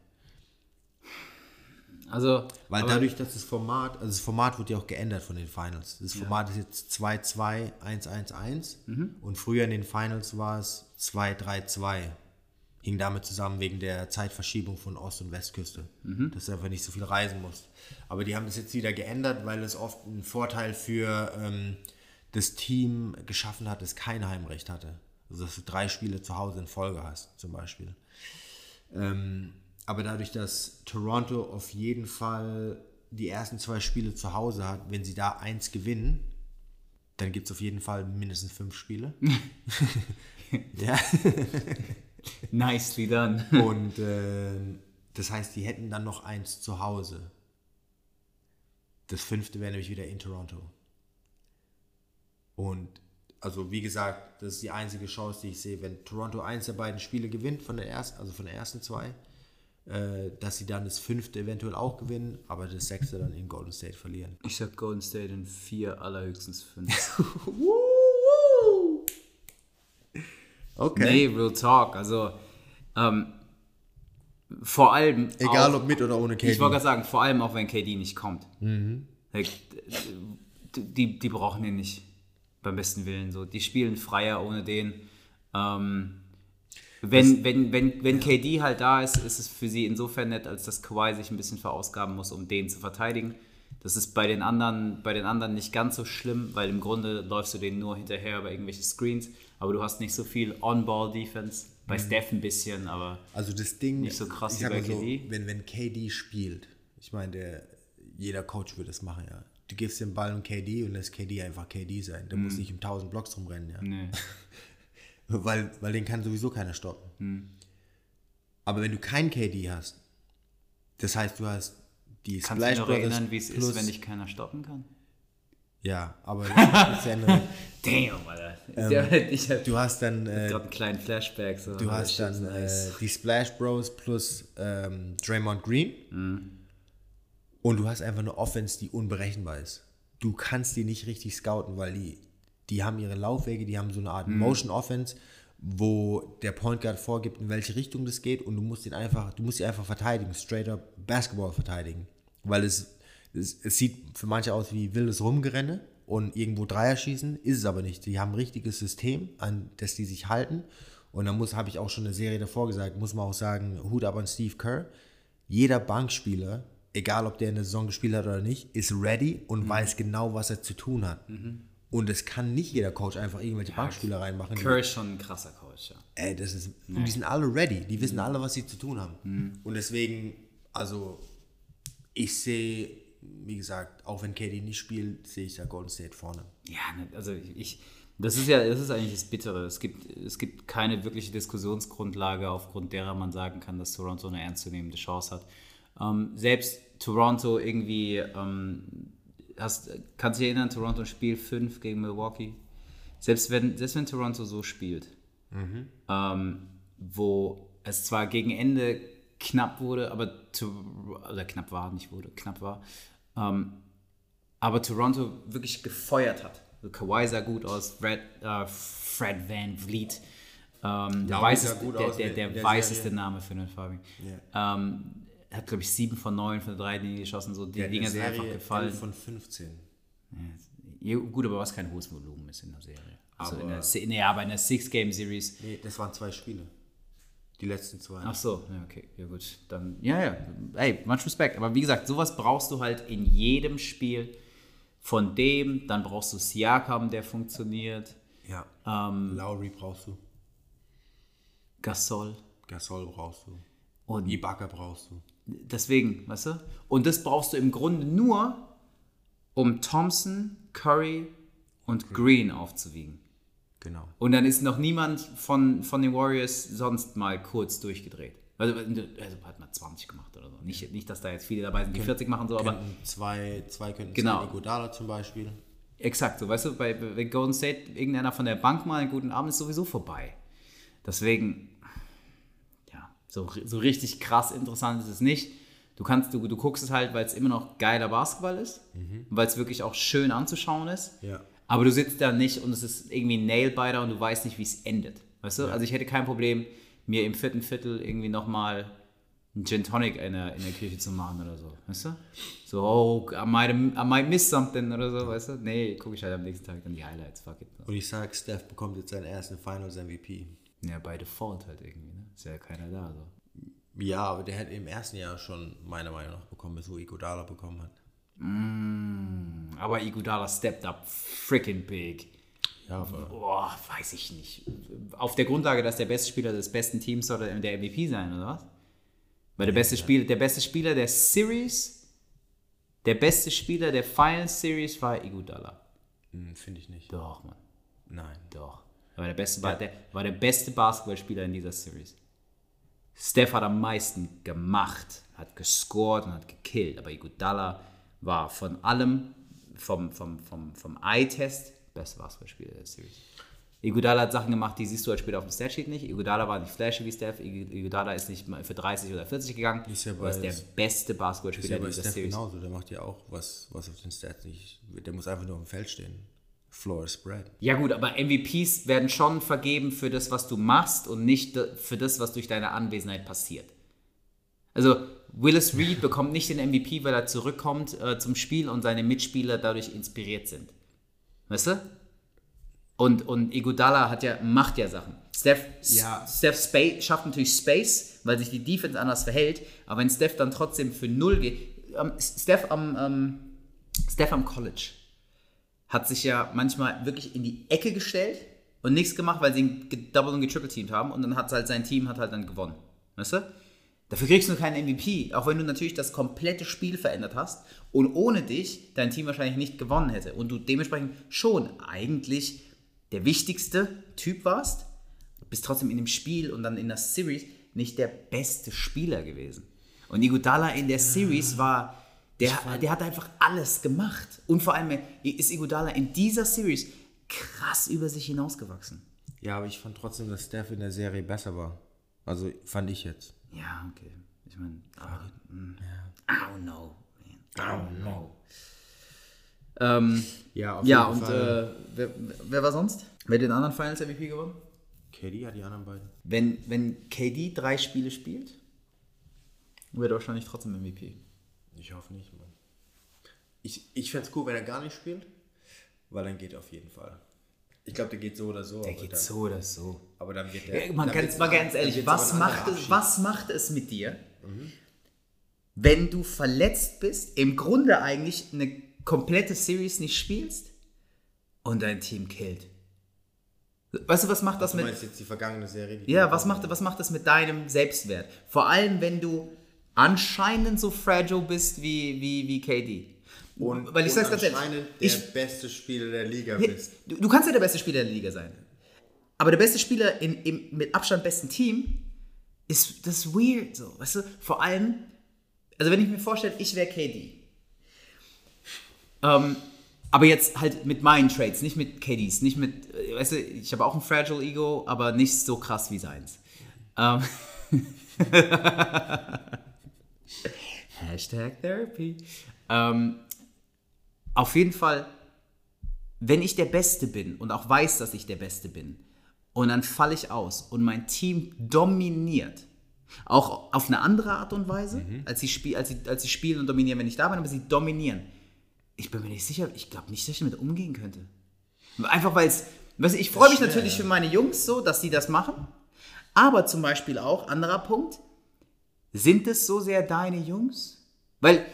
Speaker 2: Also,
Speaker 1: Weil dadurch, dass das Format, also das Format wird ja auch geändert von den Finals. Das Format ist jetzt 2-2, 1-1-1 und früher in den Finals war es 2-3-2. Hing damit zusammen wegen der Zeitverschiebung von Ost- und Westküste, dass du einfach nicht so viel reisen musst. Aber die haben das jetzt wieder geändert, weil es oft einen Vorteil für ähm, das Team geschaffen hat, das kein Heimrecht hatte. Also dass du drei Spiele zu Hause in Folge hast, zum Beispiel. Ähm, aber dadurch, dass Toronto auf jeden Fall die ersten zwei Spiele zu Hause hat, wenn sie da eins gewinnen, dann gibt es auf jeden Fall mindestens fünf Spiele. ja.
Speaker 2: nicely done.
Speaker 1: Und ähm, das heißt, die hätten dann noch eins zu Hause. Das fünfte wäre nämlich wieder in Toronto. Und also wie gesagt, das ist die einzige Chance, die ich sehe. Wenn Toronto eins der beiden Spiele gewinnt von der ersten, also von der ersten zwei, äh, dass sie dann das fünfte eventuell auch gewinnen, aber das sechste dann in Golden State verlieren.
Speaker 2: Ich sag Golden State in vier, allerhöchstens fünf.
Speaker 1: Okay.
Speaker 2: Nee, Real Talk. Also, ähm, vor allem.
Speaker 1: Egal
Speaker 2: auch,
Speaker 1: ob mit oder ohne KD.
Speaker 2: Ich wollte gerade sagen, vor allem auch wenn KD nicht kommt. Like, Die, die brauchen den nicht. Beim besten Willen. So. Die spielen freier ohne den. Ähm, wenn, wenn, wenn, wenn KD halt da ist, ist es für sie insofern nett, als dass Kawhi sich ein bisschen verausgaben muss, um den zu verteidigen. Das ist bei den anderen, bei den anderen nicht ganz so schlimm, weil im Grunde läufst du denen nur hinterher über irgendwelche Screens, aber du hast nicht so viel On-Ball-Defense. Bei Steph ein bisschen, aber
Speaker 1: Also das Ding,
Speaker 2: Nicht so krass wie bei
Speaker 1: mal so,
Speaker 2: KD.
Speaker 1: wenn, wenn KD spielt, ich meine, der, jeder Coach würde das machen, ja. Du gibst den Ball und KD und lässt KD einfach KD sein. Der
Speaker 2: Mhm.
Speaker 1: muss nicht im 1000 Blocks rumrennen, ja.
Speaker 2: nee.
Speaker 1: Weil, weil den kann sowieso keiner stoppen.
Speaker 2: Hm.
Speaker 1: Aber wenn du kein KD hast, das heißt, du hast die
Speaker 2: Kannst du dich noch
Speaker 1: Brothers
Speaker 2: erinnern, wie es ist, wenn dich keiner stoppen kann?
Speaker 1: Ja, aber Ende reden.
Speaker 2: Damn, Alter. Der- ich hab
Speaker 1: du hast dann äh,
Speaker 2: gerade einen kleinen Flashback. So.
Speaker 1: Du hast dann äh, die Splash Bros plus ähm, Draymond Green.
Speaker 2: Mhm.
Speaker 1: Und du hast einfach eine Offense, die unberechenbar ist. Du kannst die nicht richtig scouten, weil die, die haben ihre Laufwege, die haben so eine Art
Speaker 2: Mhm.
Speaker 1: Motion Offense, wo der Point Guard vorgibt, in welche Richtung das geht und du musst ihn einfach, du musst ihn einfach verteidigen, straight up Basketball verteidigen. Weil es, es, es sieht für manche aus wie wildes Rumgerenne und irgendwo Dreier schießen, ist es aber nicht. Die haben ein richtiges System, an das die sich halten. Und dann muss, habe ich auch schon eine Serie davor gesagt, muss man auch sagen, Hut ab an Steve Kerr. Jeder Bankspieler, egal ob der in der Saison gespielt hat oder nicht, ist ready und weiß genau, was er zu tun hat. Und es kann nicht jeder Coach einfach irgendwelche Bankspieler reinmachen.
Speaker 2: Kerr ist schon ein krasser Coach, ja.
Speaker 1: Ey, das ist, und die sind alle ready. Die wissen alle, was sie zu tun haben. Und deswegen, also, ich sehe, wie gesagt, auch wenn KD nicht spielt, sehe ich da Golden State vorne.
Speaker 2: Ja, ne, also ich, das ist ja, das ist eigentlich das Bittere. Es gibt, es gibt keine wirkliche Diskussionsgrundlage, aufgrund derer man sagen kann, dass Toronto eine ernstzunehmende Chance hat. Ähm, selbst Toronto irgendwie, ähm, hast, kannst du dich erinnern, Toronto Spiel 5 gegen Milwaukee? Selbst wenn, selbst wenn Toronto so spielt, ähm, wo es zwar gegen Ende knapp wurde, aber to, oder knapp war, nicht wurde, knapp war, ähm, aber Toronto wirklich gefeuert hat. Also Kawhi sah gut aus, Fred, äh, Fred Van Vliet, ähm, der, weißeste, der, der, der, weißeste. Name für den Fabi. Ähm, hat, glaube ich, 7 von 9 von der Dreilinie geschossen, so die
Speaker 1: Der hat
Speaker 2: Dinger sind einfach gefallen.
Speaker 1: 11 von 15.
Speaker 2: Ja, gut, aber was kein hohes Volumen ist in der Serie. Also in
Speaker 1: Aber-
Speaker 2: der, Se- nee, aber in der Six-Game-Series
Speaker 1: Nee, das waren zwei Spiele. Die letzten zwei.
Speaker 2: Ach so, ja, okay, ja gut. Dann, ja, ja, ey, much Respekt. Aber wie gesagt, sowas brauchst du halt in jedem Spiel von dem. Dann brauchst du Siakam, der funktioniert.
Speaker 1: Ja.
Speaker 2: Ähm,
Speaker 1: Lowry brauchst du.
Speaker 2: Gasol.
Speaker 1: Gasol brauchst du.
Speaker 2: Und
Speaker 1: Ibaka brauchst du.
Speaker 2: Deswegen, weißt du? Und das brauchst du im Grunde nur, um Thompson, Curry und Green aufzuwiegen.
Speaker 1: Genau.
Speaker 2: Und dann ist noch niemand von, von den Warriors sonst mal kurz durchgedreht. Also, also hat mal 20 gemacht oder so. Nicht, nicht, dass da jetzt viele dabei sind, die 40 machen, so, aber
Speaker 1: zwei, zwei könnten
Speaker 2: Genau.
Speaker 1: sein, Iguodala zum Beispiel.
Speaker 2: exakt so. Weißt du, bei, bei Golden State, irgendeiner von der Bank mal einen guten Abend ist sowieso vorbei. Deswegen, so, so richtig krass interessant ist es nicht. Du kannst, du, du guckst es halt, weil es immer noch geiler Basketball ist, weil es wirklich auch schön anzuschauen ist.
Speaker 1: Ja.
Speaker 2: Aber du sitzt da nicht und es ist irgendwie ein Nailbiter und du weißt nicht, wie es endet. Weißt du? Also ich hätte kein Problem, mir im vierten Viertel irgendwie nochmal einen Gin Tonic in der, in der Küche zu machen oder so. Weißt du? So, oh, I might, I might miss something oder so, weißt du? Nee, gucke ich halt am nächsten Tag dann die Highlights, fuck it.
Speaker 1: Und ich sag, Steph bekommt jetzt seinen ersten Finals MVP.
Speaker 2: Ja, bei Default halt irgendwie? Ist ja keiner da, so.
Speaker 1: Ja, aber der hätte im ersten Jahr schon meiner Meinung nach bekommen, bis wo Iguodala bekommen hat.
Speaker 2: Aber Iguodala stepped up freaking big.
Speaker 1: Ja, aber
Speaker 2: Boah, weiß ich nicht. Auf der Grundlage, dass der beste Spieler des besten Teams soll der MVP sein, oder was? Weil der beste, Spieler, der beste Spieler der Series, der beste Spieler der Final Series war Iguodala.
Speaker 1: hm, finde ich nicht.
Speaker 2: Doch, Mann,
Speaker 1: Nein.
Speaker 2: doch. Er war der beste, war der, war der beste Basketballspieler in dieser Series. Steph hat am meisten gemacht, hat gescored und hat gekillt, aber Iguodala war von allem, vom, vom, vom, vom Eye-Test, beste Basketballspieler der Series. Iguodala hat Sachen gemacht, die siehst du halt später auf dem Statsheet nicht. Iguodala war nicht flashy wie Steph. Iguodala ist nicht mal für 30 oder 40 gegangen.
Speaker 1: Ist ja
Speaker 2: aber ist
Speaker 1: bei-
Speaker 2: der beste
Speaker 1: Ist
Speaker 2: Basketballspieler
Speaker 1: ja bei
Speaker 2: dieser
Speaker 1: Steph
Speaker 2: Series.
Speaker 1: genauso, der macht ja auch was, was auf den Stats nicht. Der muss einfach nur auf dem Feld stehen. Floor spread.
Speaker 2: Ja gut, aber MVPs werden schon vergeben für das, was du machst und nicht für das, was durch deine Anwesenheit passiert. Also Willis Reed bekommt nicht den MVP, weil er zurückkommt äh, zum Spiel und seine Mitspieler dadurch inspiriert sind. Weißt du? Und, und Iguodala hat ja, macht ja Sachen. Steph,
Speaker 1: Ja.
Speaker 2: Steph Space, schafft natürlich Space, weil sich die Defense anders verhält. Aber wenn Steph dann trotzdem für null geht, ähm, Steph am, ähm, Steph am College hat sich ja manchmal wirklich in die Ecke gestellt und nichts gemacht, weil sie ihn gedouble und getriple teamt haben und dann hat halt sein Team hat halt dann gewonnen. Weißt du? Dafür kriegst du keinen MVP, auch wenn du natürlich das komplette Spiel verändert hast und ohne dich dein Team wahrscheinlich nicht gewonnen hätte und du dementsprechend schon eigentlich der wichtigste Typ warst, bist trotzdem in dem Spiel und dann in der Series nicht der beste Spieler gewesen. Und Iguodala in der Series war, der, der hat einfach alles gemacht. Und vor allem ist Iguodala in dieser Series krass über sich hinausgewachsen.
Speaker 1: Ja, aber ich fand trotzdem, dass Steph in der Serie besser war. Also fand ich jetzt.
Speaker 2: Ja, okay. Ich meine, aber, mm, I don't know. Man. Don't know. Ähm,
Speaker 1: Ja, auf
Speaker 2: ja,
Speaker 1: jeden
Speaker 2: und
Speaker 1: Fall.
Speaker 2: äh, wer, wer war sonst? Wer hat den anderen Finals MVP gewonnen?
Speaker 1: KD hat die anderen beiden.
Speaker 2: Wenn, wenn KD drei Spiele spielt, wird er wahrscheinlich trotzdem MVP.
Speaker 1: Ich hoffe nicht, Mann. Ich, ich fände es cool, wenn er gar nicht spielt, weil dann geht auf jeden Fall. Ich glaube, der geht so oder so.
Speaker 2: Der geht
Speaker 1: dann,
Speaker 2: so oder so.
Speaker 1: Aber dann wird der.
Speaker 2: Ja, ganz,
Speaker 1: wird's-
Speaker 2: mal ganz ehrlich, was macht, es, was macht es mit dir, wenn du verletzt bist, im Grunde eigentlich eine komplette Series nicht spielst und dein Team killt? Weißt du, was macht das
Speaker 1: Du
Speaker 2: mit...
Speaker 1: meinst jetzt die vergangene Serie? Die
Speaker 2: Ja, was macht, was macht das mit deinem Selbstwert? Vor allem, wenn du anscheinend so fragile bist wie, wie, wie KD.
Speaker 1: Und,
Speaker 2: Weil ich
Speaker 1: und
Speaker 2: sag's ganz ehrlich,
Speaker 1: der
Speaker 2: ich-
Speaker 1: beste Spieler der Liga bist.
Speaker 2: Du, du kannst ja der beste Spieler der Liga sein. Aber der beste Spieler in, im mit Abstand besten Team ist das ist weird so. Weißt du, vor allem, also wenn ich mir vorstelle, ich wäre KD. Ähm, aber jetzt halt mit meinen Trades, nicht mit KDs, nicht mit, äh, weißt du, ich habe auch ein fragile Ego, aber nicht so krass wie seins. Ähm, Hashtag Therapy. Ähm, auf jeden Fall, wenn ich der Beste bin und auch weiß, dass ich der Beste bin, und dann falle ich aus und mein Team dominiert, auch auf eine andere Art und Weise, als, sie spiel, als, sie, als sie spielen und dominieren, wenn ich da bin, aber sie dominieren. Ich bin mir nicht sicher, ich glaube nicht, dass ich damit umgehen könnte. Einfach weil es, weißt du, ich freue mich natürlich für meine Jungs so, dass sie das machen, aber zum Beispiel auch, anderer Punkt, sind es so sehr deine Jungs? Weil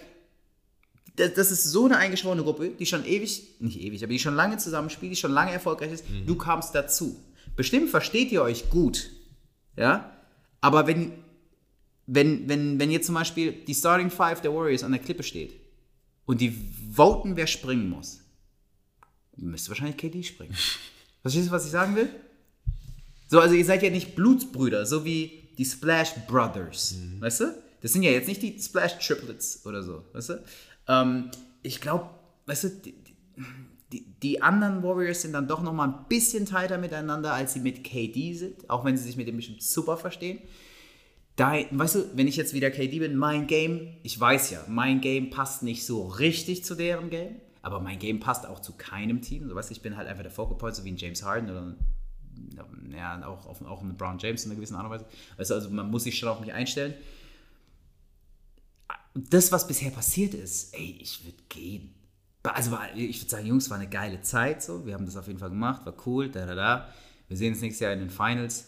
Speaker 2: das, ist so eine eingeschworene Gruppe, die schon ewig, nicht ewig, aber die schon lange zusammenspielt, die schon lange erfolgreich ist. Du kamst dazu. Bestimmt versteht ihr euch gut. Ja? Aber wenn, wenn, wenn, wenn jetzt zum Beispiel die Starting Five der Warriors an der Klippe steht und die voten, wer springen muss, müsste wahrscheinlich KD springen. Verstehst du, was ich sagen will? So, also ihr seid ja nicht Blutsbrüder, so wie die Splash Brothers, weißt du? Das sind ja jetzt nicht die Splash Triplets oder so, weißt du? Ähm, ich glaube, weißt du, die, die, die anderen Warriors sind dann doch noch mal ein bisschen tighter miteinander, als sie mit KD sind, auch wenn sie sich mit dem bestimmt super verstehen. Da, weißt du, wenn ich jetzt wieder KD bin, mein Game, ich weiß ja, mein Game passt nicht so richtig zu deren Game, aber mein Game passt auch zu keinem Team. So, weißt du, ich bin halt einfach der Focal Point, so wie ein James Harden oder ein ja, auch, auf, auch ein LeBron James in einer gewissen Art und Weise. Weißt du, also man muss sich schon auf mich einstellen. Das, was bisher passiert ist, ey, ich würde gehen. Also ich würde sagen, Jungs, war eine geile Zeit so. Wir haben das auf jeden Fall gemacht, war cool, da, da, da. Wir sehen uns nächstes Jahr in den Finals,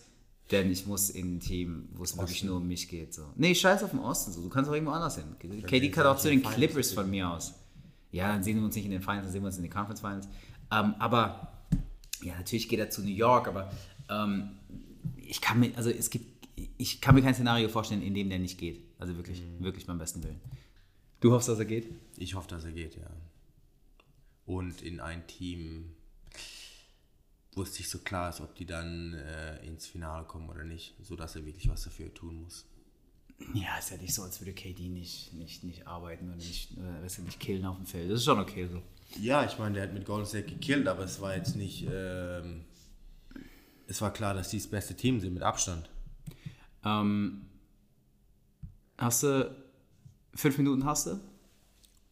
Speaker 2: denn ich muss in ein Team, wo es wirklich nur um mich geht. So. Nee, scheiß auf den Osten, so. du kannst auch irgendwo anders hin. KD kann auch zu den Clippers von mir aus. Ja, dann sehen wir uns nicht in den Finals, dann sehen wir uns in den Conference Finals. Ähm, aber ja, natürlich geht er zu New York, aber ähm, ich kann mir, also es gibt, ich kann mir kein Szenario vorstellen, in dem der nicht geht. Also wirklich, wirklich beim besten Willen. Du hoffst, dass er geht?
Speaker 1: Ich hoffe, dass er geht, ja. Und in ein Team, wo es nicht so klar ist, ob die dann äh, ins Finale kommen oder nicht, sodass er wirklich was dafür tun muss.
Speaker 2: Ja, ist ja nicht so, als würde KD nicht, nicht, nicht arbeiten oder nicht, äh, nicht killen auf dem Feld. Das ist schon okay so.
Speaker 1: Ja, ich meine, der hat mit Golden State gekillt, aber es war jetzt nicht, ähm, es war klar, dass die das beste Team sind mit Abstand.
Speaker 2: Ähm, hast du fünf Minuten hast du?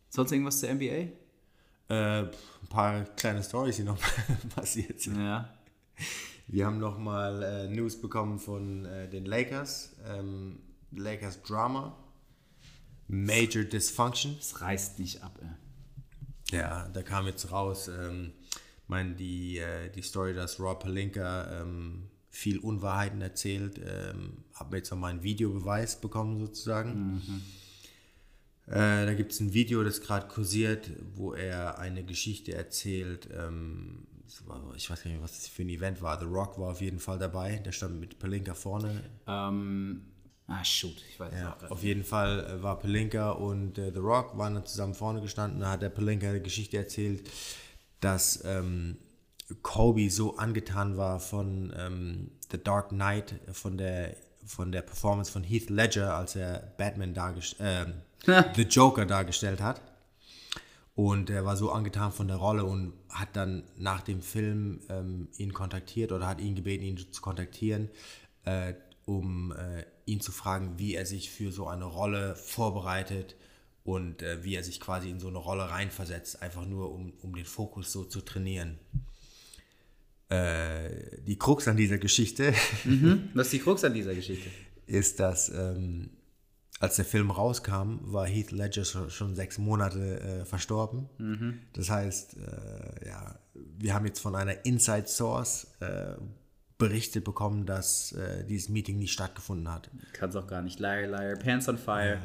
Speaker 2: Sonst irgendwas zur NBA?
Speaker 1: Äh, ein paar kleine Stories, die noch passiert sind.
Speaker 2: Ja.
Speaker 1: Wir haben nochmal äh, News bekommen von äh, den Lakers. Ähm, Lakers Drama. Major Dysfunction.
Speaker 2: Das reißt nicht ab, ey.
Speaker 1: Ja, da kam jetzt raus, ähm, mein, die, äh, die Story, dass Rob Palinka ähm, viel Unwahrheiten erzählt. Ähm, habe jetzt nochmal einen Videobeweis bekommen, sozusagen. Äh, da gibt es ein Video, das gerade kursiert, wo er eine Geschichte erzählt. Ähm, ich weiß gar nicht, was das für ein Event war. The Rock war auf jeden Fall dabei. Der stand mit Palinka vorne.
Speaker 2: Ähm, ah, shoot, ich weiß es
Speaker 1: Ja, auf jeden Fall äh, war Palinka und äh, The Rock waren dann zusammen vorne gestanden. Da hat der Palinka eine Geschichte erzählt, dass ähm, Kobe so angetan war von ähm, The Dark Knight, von der, von der Performance von Heath Ledger, als er Batman dargestellt, äh, The Joker dargestellt hat. Und er war so angetan von der Rolle und hat dann nach dem Film ähm, ihn kontaktiert oder hat ihn gebeten, ihn zu kontaktieren, äh, um äh, ihn zu fragen, wie er sich für so eine Rolle vorbereitet und äh, wie er sich quasi in so eine Rolle reinversetzt, einfach nur um, um den Fokus so zu trainieren. Äh, die Krux an dieser Geschichte
Speaker 2: Was ist die Krux an dieser Geschichte?
Speaker 1: ist, dass ähm, als der Film rauskam, war Heath Ledger schon, sechs Monate äh, verstorben. Das heißt, äh, ja, wir haben jetzt von einer Inside Source äh, berichtet bekommen, dass äh, dieses Meeting nicht stattgefunden hat.
Speaker 2: Kann's auch gar nicht. Liar, liar, pants on fire.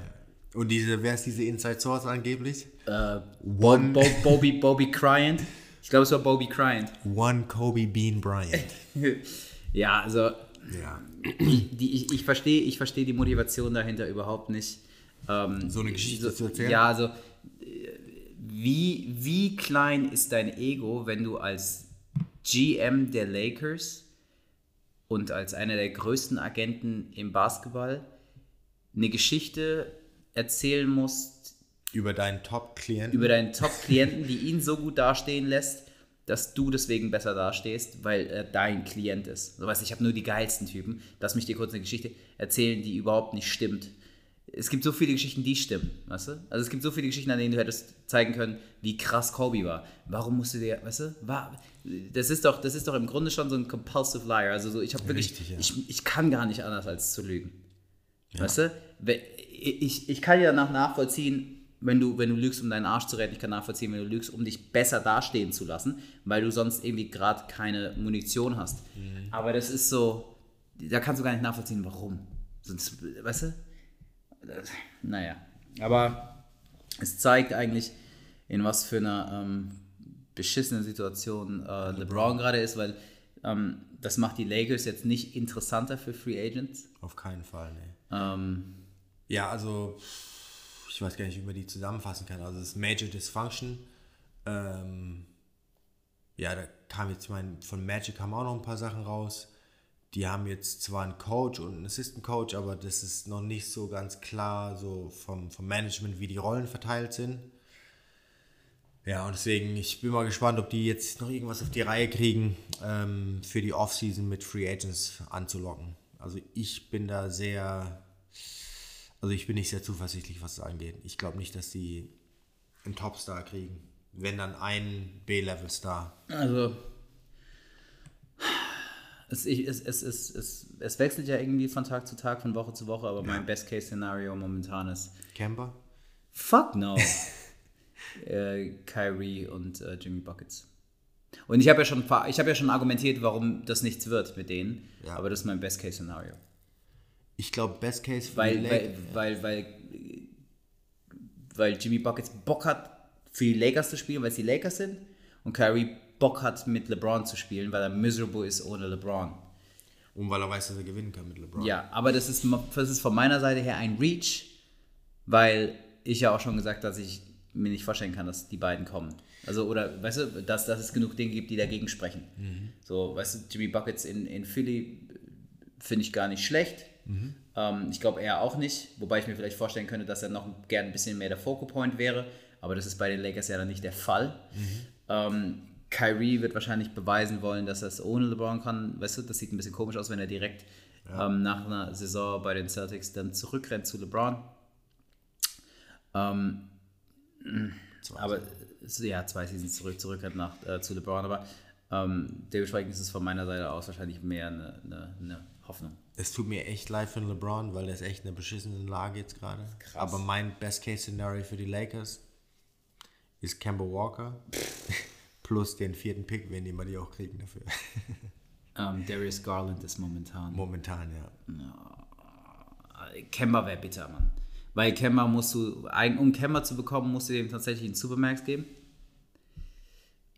Speaker 1: Und diese, wer ist diese Inside Source angeblich?
Speaker 2: Äh, Bo Bo Bobby, Bobby Cryant. Ich glaube, es war Bobby Cryant.
Speaker 1: One Kobe Bean Bryant.
Speaker 2: ja, also
Speaker 1: ja.
Speaker 2: die, ich, ich verstehe ich versteh die Motivation dahinter überhaupt nicht. Ähm,
Speaker 1: So eine Geschichte zu erzählen?
Speaker 2: Ja, also äh, wie, wie klein ist dein Ego, wenn du als GM der Lakers und als einer der größten Agenten im Basketball eine Geschichte erzählen musst
Speaker 1: Über deinen Top-Klienten.
Speaker 2: über deinen Top-Klienten, die ihn so gut dastehen lässt, dass du deswegen besser dastehst, weil er dein Klient ist. So weißt, ich habe nur die geilsten Typen. Lass mich dir kurz eine Geschichte erzählen, die überhaupt nicht stimmt. Es gibt so viele Geschichten, die stimmen, weißt du? Also es gibt so viele Geschichten, an denen du hättest zeigen können, wie krass Kobe war. Warum musst du dir, weißt du, war, das ist doch, das ist doch im Grunde schon so ein compulsive liar. Also so, ich habe wirklich,
Speaker 1: Richtig, ja.
Speaker 2: ich, ich kann gar nicht anders als zu lügen. Weißt du? Ich, ich kann ja danach nachvollziehen, wenn du, wenn du lügst, um deinen Arsch zu retten. Ich kann nachvollziehen, wenn du lügst, um dich besser dastehen zu lassen, weil du sonst irgendwie gerade keine Munition hast. Aber das ist so, da kannst du gar nicht nachvollziehen, warum. Sonst, weißt du? Naja. Aber es zeigt eigentlich, in was für einer ähm, beschissenen Situation äh, LeBron gerade ist, weil ähm, das macht die Lakers jetzt nicht interessanter für Free Agents.
Speaker 1: Auf keinen Fall, nee.
Speaker 2: Ähm,
Speaker 1: Ja, also ich weiß gar nicht, wie man die zusammenfassen kann. Also das Major Dysfunction. Ähm, ja, da kam jetzt, ich meine, von Magic kamen auch noch ein paar Sachen raus. Die haben jetzt zwar einen Coach und einen Assistant Coach, aber das ist noch nicht so ganz klar, so vom, vom Management, wie die Rollen verteilt sind. Ja, und deswegen, ich bin mal gespannt, ob die jetzt noch irgendwas auf die Reihe kriegen, ähm, für die Offseason mit Free Agents anzulocken. Also ich bin da sehr, also ich bin nicht sehr zuversichtlich, was das angeht. Ich glaube nicht, dass die einen Topstar kriegen. Wenn dann ein B-Level-Star.
Speaker 2: also, es, es, es, es, es, es wechselt ja irgendwie von Tag zu Tag, von Woche zu Woche, aber mein Best-Case-Szenario momentan ist
Speaker 1: Kemba?
Speaker 2: Fuck no. äh, Kyrie und äh, Jimmy Buckets. Und ich habe ja, schon ich hab ja schon argumentiert, warum das nichts wird mit denen,
Speaker 1: Ja.
Speaker 2: aber das ist mein Best-Case-Szenario.
Speaker 1: Ich glaube, Best Case für
Speaker 2: Weil,
Speaker 1: die
Speaker 2: weil,
Speaker 1: Lakers.
Speaker 2: weil, weil, weil Jimmy Buckets Bock hat, für die Lakers zu spielen, weil es die Lakers sind, und Kyrie Bock hat, mit LeBron zu spielen, weil er miserable ist ohne LeBron.
Speaker 1: Und weil er weiß, dass er gewinnen kann mit LeBron.
Speaker 2: Ja, aber das ist, das ist von meiner Seite her ein Reach, weil ich ja auch schon gesagt habe, dass ich mir nicht vorstellen kann, dass die beiden kommen. Also, oder, weißt du, dass, dass es genug Dinge gibt, die dagegen sprechen. So, weißt du, Jimmy Buckets in, in Philly finde ich gar nicht schlecht. Ähm, ich glaube er auch nicht, wobei ich mir vielleicht vorstellen könnte, dass er noch gern ein bisschen mehr der Focal Point wäre, aber das ist bei den Lakers ja dann nicht der Fall. Ähm, Kyrie wird wahrscheinlich beweisen wollen, dass er es ohne LeBron kann. Weißt du, das sieht ein bisschen komisch aus, wenn er direkt ähm, nach einer Saison bei den Celtics dann zurückrennt zu LeBron. Ähm, aber ja, zwei Seasons zurück, zurückrennt nach, äh, zu LeBron. Aber ähm, dementsprechend ist es von meiner Seite aus wahrscheinlich mehr eine, eine, eine Hoffnung.
Speaker 1: Es tut mir echt leid für LeBron, weil er ist echt in einer beschissenen Lage jetzt gerade. Aber mein Best-Case-Szenario für die Lakers ist Kemba Walker plus den vierten Pick, wenn die mal die auch kriegen dafür.
Speaker 2: Ähm, Darius Garland ist momentan.
Speaker 1: Momentan, ja.
Speaker 2: Kemba wäre bitter, Mann. Weil Kemba musst du, um Kemba zu bekommen, musst du dem tatsächlich einen Supermax geben.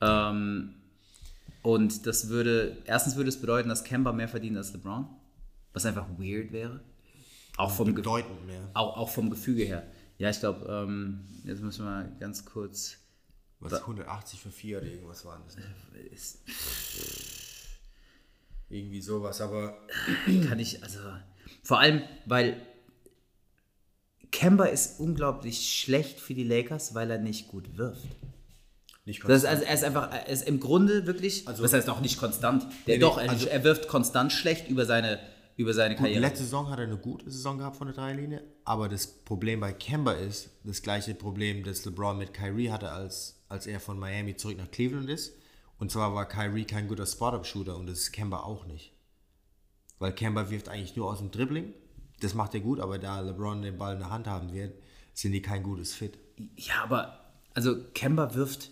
Speaker 2: Ähm, und das würde, erstens würde es bedeuten, dass Kemba mehr verdient als LeBron, was einfach weird wäre. Auch vom,
Speaker 1: Bedeutend mehr.
Speaker 2: auch, auch vom Gefüge her. Ja, ich glaube, ähm, jetzt müssen wir mal ganz kurz.
Speaker 1: Was 180 für 4 oder irgendwas waren das. Ne?
Speaker 2: Ist,
Speaker 1: Irgendwie sowas, aber
Speaker 2: kann ich, also vor allem, weil Kemba ist unglaublich schlecht für die Lakers, weil er nicht gut wirft.
Speaker 1: nicht
Speaker 2: Das ist, also er ist einfach, er ist im Grunde wirklich,
Speaker 1: Also-
Speaker 2: das heißt auch nicht konstant. Der
Speaker 1: Nee,
Speaker 2: doch, er,
Speaker 1: also-
Speaker 2: er wirft konstant schlecht über seine, über seine
Speaker 1: Gut,
Speaker 2: Karriere.
Speaker 1: letzte Saison hat er eine gute Saison gehabt von der Dreilinie, aber das Problem bei Kemba ist das gleiche Problem, das LeBron mit Kyrie hatte, als, als er von Miami zurück nach Cleveland ist. Und zwar war Kyrie kein guter Spot-Up-Shooter und das ist Kemba auch nicht. Weil Kemba wirft eigentlich nur aus dem Dribbling. Das macht er gut, aber da LeBron den Ball in der Hand haben wird, sind die kein gutes Fit.
Speaker 2: Ja, aber also Kemba wirft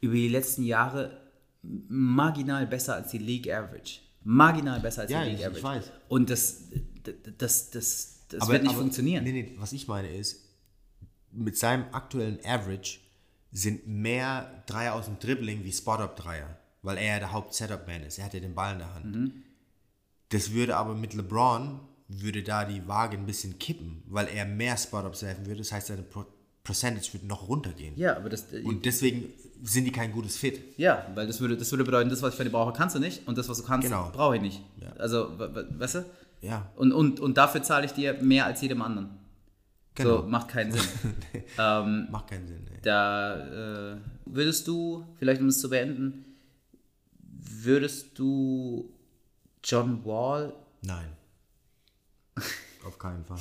Speaker 2: über die letzten Jahre marginal besser als die League Average. Marginal besser als
Speaker 1: Ja,
Speaker 2: die League
Speaker 1: ich- ich
Speaker 2: Average.
Speaker 1: weiß.
Speaker 2: Und das, das, das, das, das wird nicht funktionieren.
Speaker 1: Nee, nee, was ich meine ist, mit seinem aktuellen Average sind mehr Dreier aus dem Dribbling wie Spot-Up-Dreier, weil er ja der Haupt-Setup-Man ist. Er hat ja den Ball in der Hand.
Speaker 2: Mhm.
Speaker 1: Das würde aber mit LeBron, würde da die Waage ein bisschen kippen, weil er mehr Spot-Ups werfen würde. Das heißt, seine Pro Percentage würde noch runtergehen.
Speaker 2: Ja, aber das,
Speaker 1: Und deswegen sind die kein gutes Fit.
Speaker 2: ja, weil das würde, das würde bedeuten, das, was ich von dir brauche, kannst du nicht und das, was du kannst,
Speaker 1: Genau.
Speaker 2: brauche ich nicht. Also, we- we- weißt du?
Speaker 1: Ja,
Speaker 2: Und, und, und dafür zahle ich dir mehr als jedem anderen.
Speaker 1: genau.
Speaker 2: So, macht keinen Sinn. ähm,
Speaker 1: Macht keinen Sinn. Ey.
Speaker 2: da äh, würdest du, vielleicht um es zu beenden, würdest du John Wall,
Speaker 1: Nein. Auf keinen Fall.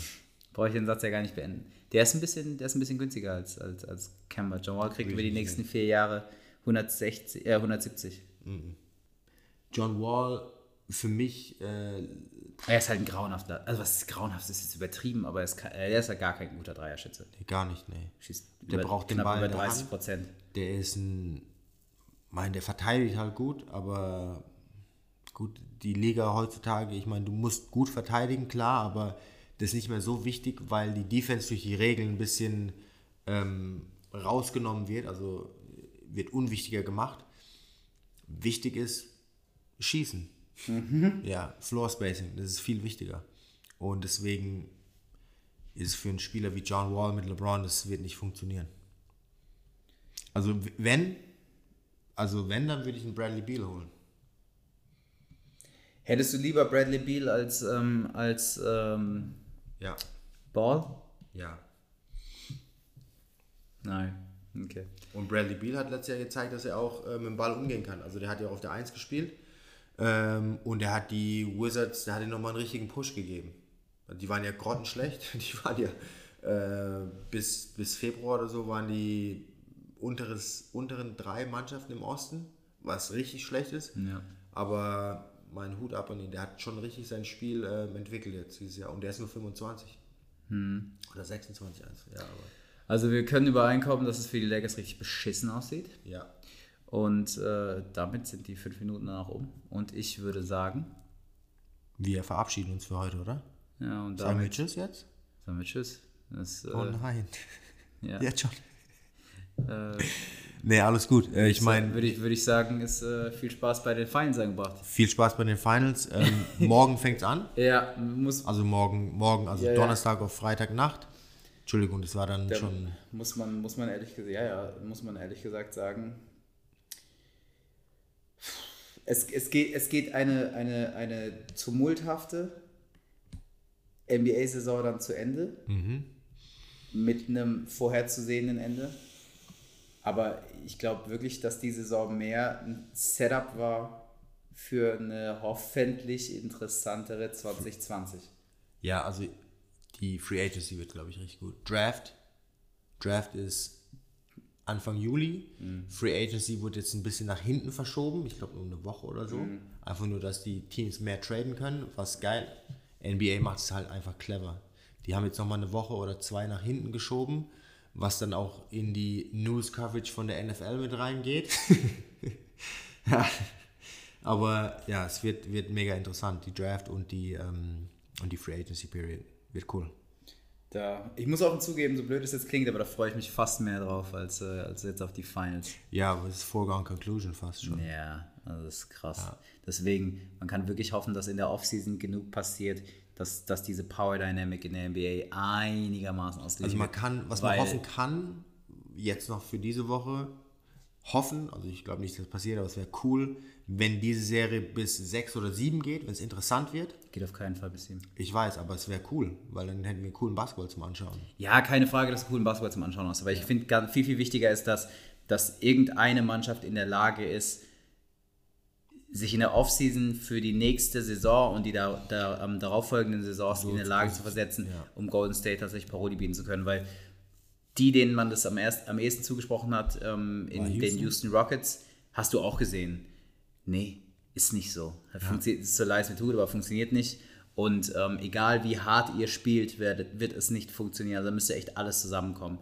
Speaker 2: brauche ich den Satz ja gar nicht beenden. Der ist ein bisschen, der ist ein bisschen günstiger als, als, als Kemba. John Wall kriegt über die nächsten vier Jahre 160, äh, 170.
Speaker 1: John Wall, für mich, äh,
Speaker 2: Er ist halt ein grauenhafter, also was ist grauenhaft, ist jetzt übertrieben, aber er ist, er ist ja gar kein guter Dreierschütze.
Speaker 1: nee, gar nicht, nee.
Speaker 2: Schießt
Speaker 1: Der
Speaker 2: über,
Speaker 1: braucht den Ball
Speaker 2: über
Speaker 1: in der
Speaker 2: 30
Speaker 1: Hand.
Speaker 2: Prozent.
Speaker 1: Der ist ein, mein, der verteidigt halt gut, aber gut, die Liga heutzutage, ich meine, du musst gut verteidigen, klar, aber das ist nicht mehr so wichtig, weil die Defense durch die Regeln ein bisschen ähm, rausgenommen wird, also wird unwichtiger gemacht. Wichtig ist Schießen. Ja, Floor Spacing, das ist viel wichtiger. Und deswegen ist es für einen Spieler wie John Wall mit LeBron, das wird nicht funktionieren. Also wenn, also wenn, dann würde ich einen Bradley Beal holen.
Speaker 2: Hättest du lieber Bradley Beal als, ähm, als ähm,
Speaker 1: Ja.
Speaker 2: Ball?
Speaker 1: Ja.
Speaker 2: Nein. Okay.
Speaker 1: Und Bradley Beal hat letztes Jahr gezeigt, dass er auch äh, mit dem Ball umgehen kann. Also der hat ja auch auf der 1 gespielt. Ähm, und er hat die Wizards, der hat ihnen nochmal einen richtigen Push gegeben. Die waren ja grottenschlecht. Die waren ja äh, bis, bis Februar oder so waren die unteres, unteren drei Mannschaften im Osten, was richtig schlecht ist.
Speaker 2: Ja.
Speaker 1: Aber mein Hut ab an ihn, der hat schon richtig sein Spiel ähm, entwickelt jetzt dieses Jahr. Und der ist nur 25. Oder 26, eins. ja, aber
Speaker 2: Also wir können übereinkommen, dass es für die Lakers richtig beschissen aussieht.
Speaker 1: ja.
Speaker 2: Und äh, damit sind die fünf Minuten dann auch um. Und ich würde sagen,
Speaker 1: Wir verabschieden uns für heute, oder?
Speaker 2: ja, und
Speaker 1: Sagen wir
Speaker 2: damit
Speaker 1: Tschüss jetzt?
Speaker 2: sagen wir Tschüss. Das,
Speaker 1: Oh
Speaker 2: äh,
Speaker 1: nein.
Speaker 2: ja.
Speaker 1: Jetzt schon.
Speaker 2: Äh,
Speaker 1: Nee, alles gut. Äh, ich meine,
Speaker 2: würde ich, würde ich sagen, ist äh, viel Spaß bei den Finals angebracht.
Speaker 1: viel Spaß bei den Finals. Ähm, morgen fängt's an.
Speaker 2: Ja, muss,
Speaker 1: Also morgen, morgen, also
Speaker 2: Ja, ja.
Speaker 1: Donnerstag auf Freitagnacht. Entschuldigung, das war dann
Speaker 2: Da
Speaker 1: schon.
Speaker 2: muss man, muss man ehrlich gesagt, ja, ja, muss man ehrlich gesagt sagen. Es, es geht, es geht eine, eine, eine tumulthafte NBA-Saison dann zu Ende. Mit einem vorherzusehenden Ende. Aber ich glaube wirklich, dass die Saison mehr ein Setup war für eine hoffentlich interessantere 2020.
Speaker 1: Ja, also die Free Agency wird, glaube ich, richtig gut. Draft. Draft ist Anfang Juli. Free Agency wurde jetzt ein bisschen nach hinten verschoben. Ich glaube, um eine Woche oder so. Einfach nur, dass die Teams mehr traden können. Was geil. NBA macht es halt einfach clever. Die haben jetzt nochmal eine Woche oder zwei nach hinten geschoben, was dann auch in die News Coverage von der NFL mit reingeht. ja. Aber ja, es wird, wird mega interessant. Die Draft und die, ähm, und die Free Agency Period. Wird cool.
Speaker 2: Da, ich muss auch zugeben, so blöd es jetzt klingt, aber da freue ich mich fast mehr drauf als, äh, als jetzt auf die Finals.
Speaker 1: Ja, aber es ist Foregone Conclusion fast schon.
Speaker 2: Ja, also das ist krass. Deswegen, man kann wirklich hoffen, dass in der Offseason genug passiert, dass, dass diese Power Dynamic in der NBA einigermaßen ausgeglichen
Speaker 1: Also man kann, was man hoffen kann, jetzt noch für diese Woche hoffen, also ich glaube nicht, dass das passiert, aber es wäre cool, wenn diese Serie bis sechs oder sieben geht, wenn es interessant wird.
Speaker 2: Geht auf keinen Fall bis sieben.
Speaker 1: Ich weiß, aber es wäre cool, weil dann hätten wir coolen Basketball zum Anschauen.
Speaker 2: Ja, keine Frage, dass du coolen Basketball zum Anschauen hast. Aber ich finde, viel, viel wichtiger ist, dass, dass irgendeine Mannschaft in der Lage ist, sich in der Offseason für die nächste Saison und die da, da, ähm, darauffolgenden Saisons in der Lage zu versetzen,
Speaker 1: ja.
Speaker 2: um Golden State tatsächlich Paroli bieten zu können. Weil die, denen man das am, erst, am ehesten zugesprochen hat, ähm, in
Speaker 1: War
Speaker 2: den
Speaker 1: Houston?
Speaker 2: Houston Rockets, hast du auch gesehen. Nee, ist nicht so. Funktioniert, ist so leise Methode, aber funktioniert nicht. Und ähm, egal wie hart ihr spielt, wird, wird es nicht funktionieren. Also da müsste echt alles zusammenkommen.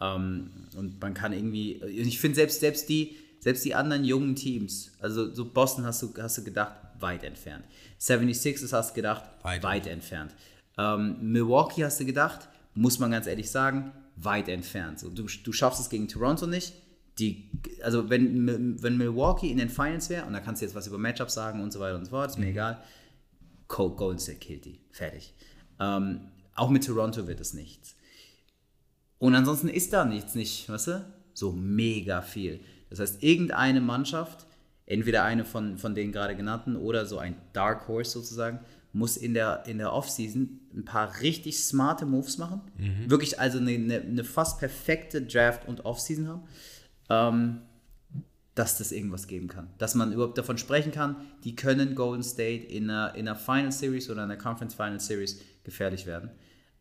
Speaker 2: Ähm, und man kann irgendwie, ich finde selbst, selbst, die, selbst die anderen jungen Teams, also so Boston hast du, hast du gedacht, weit entfernt. 76ers hast du gedacht,
Speaker 1: Weit
Speaker 2: weit, entfernt. Ähm, Milwaukee hast du gedacht, muss man ganz ehrlich sagen, weit entfernt. So, du, du schaffst es gegen Toronto nicht. Die, also wenn, wenn Milwaukee in den Finals wäre, und da kannst du jetzt was über Matchups sagen und so weiter und so fort, ist mir egal. Go- Golden State killt die. Fertig. Ähm, auch mit Toronto wird es nichts. Und ansonsten ist da nichts, nicht, weißt du? So mega viel. Das heißt, irgendeine Mannschaft, entweder eine von, von den gerade genannten oder so ein Dark Horse sozusagen, muss in der, in der Offseason ein paar richtig smarte Moves machen. Wirklich also eine, eine, eine fast perfekte Draft- und Offseason haben. Ähm, dass das irgendwas geben kann. Dass man überhaupt davon sprechen kann, die können Golden State in einer, in einer Final Series oder einer Conference Final Series gefährlich werden.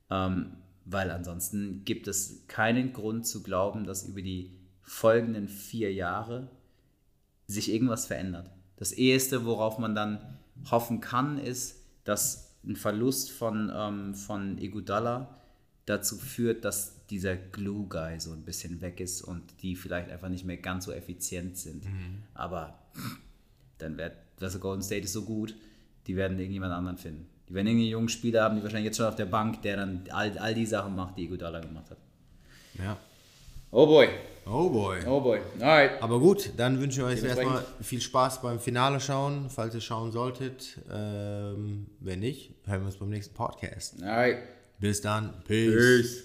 Speaker 2: Ähm, weil ansonsten gibt es keinen Grund zu glauben, dass über die folgenden vier Jahre sich irgendwas verändert. Das Eheste, worauf man dann hoffen kann, ist, dass ein Verlust von, ähm, von Iguodala dazu führt, dass dieser Glue-Guy so ein bisschen weg ist und die vielleicht einfach nicht mehr ganz so effizient sind. Aber dann wird, also Golden State ist so gut, die werden irgendjemand anderen finden. Die werden irgendeinen jungen Spieler haben, die wahrscheinlich jetzt schon auf der Bank, der dann all, all die Sachen macht, die Iguodala gemacht hat.
Speaker 1: Ja.
Speaker 2: Oh boy,
Speaker 1: Oh boy.
Speaker 2: oh boy. Alright.
Speaker 1: Aber gut, dann wünsche ich euch erstmal viel Spaß beim Finale schauen, falls ihr schauen solltet. Ähm, wenn nicht, hören wir uns beim nächsten Podcast.
Speaker 2: Alright.
Speaker 1: Bis dann. Peace.
Speaker 2: Peace.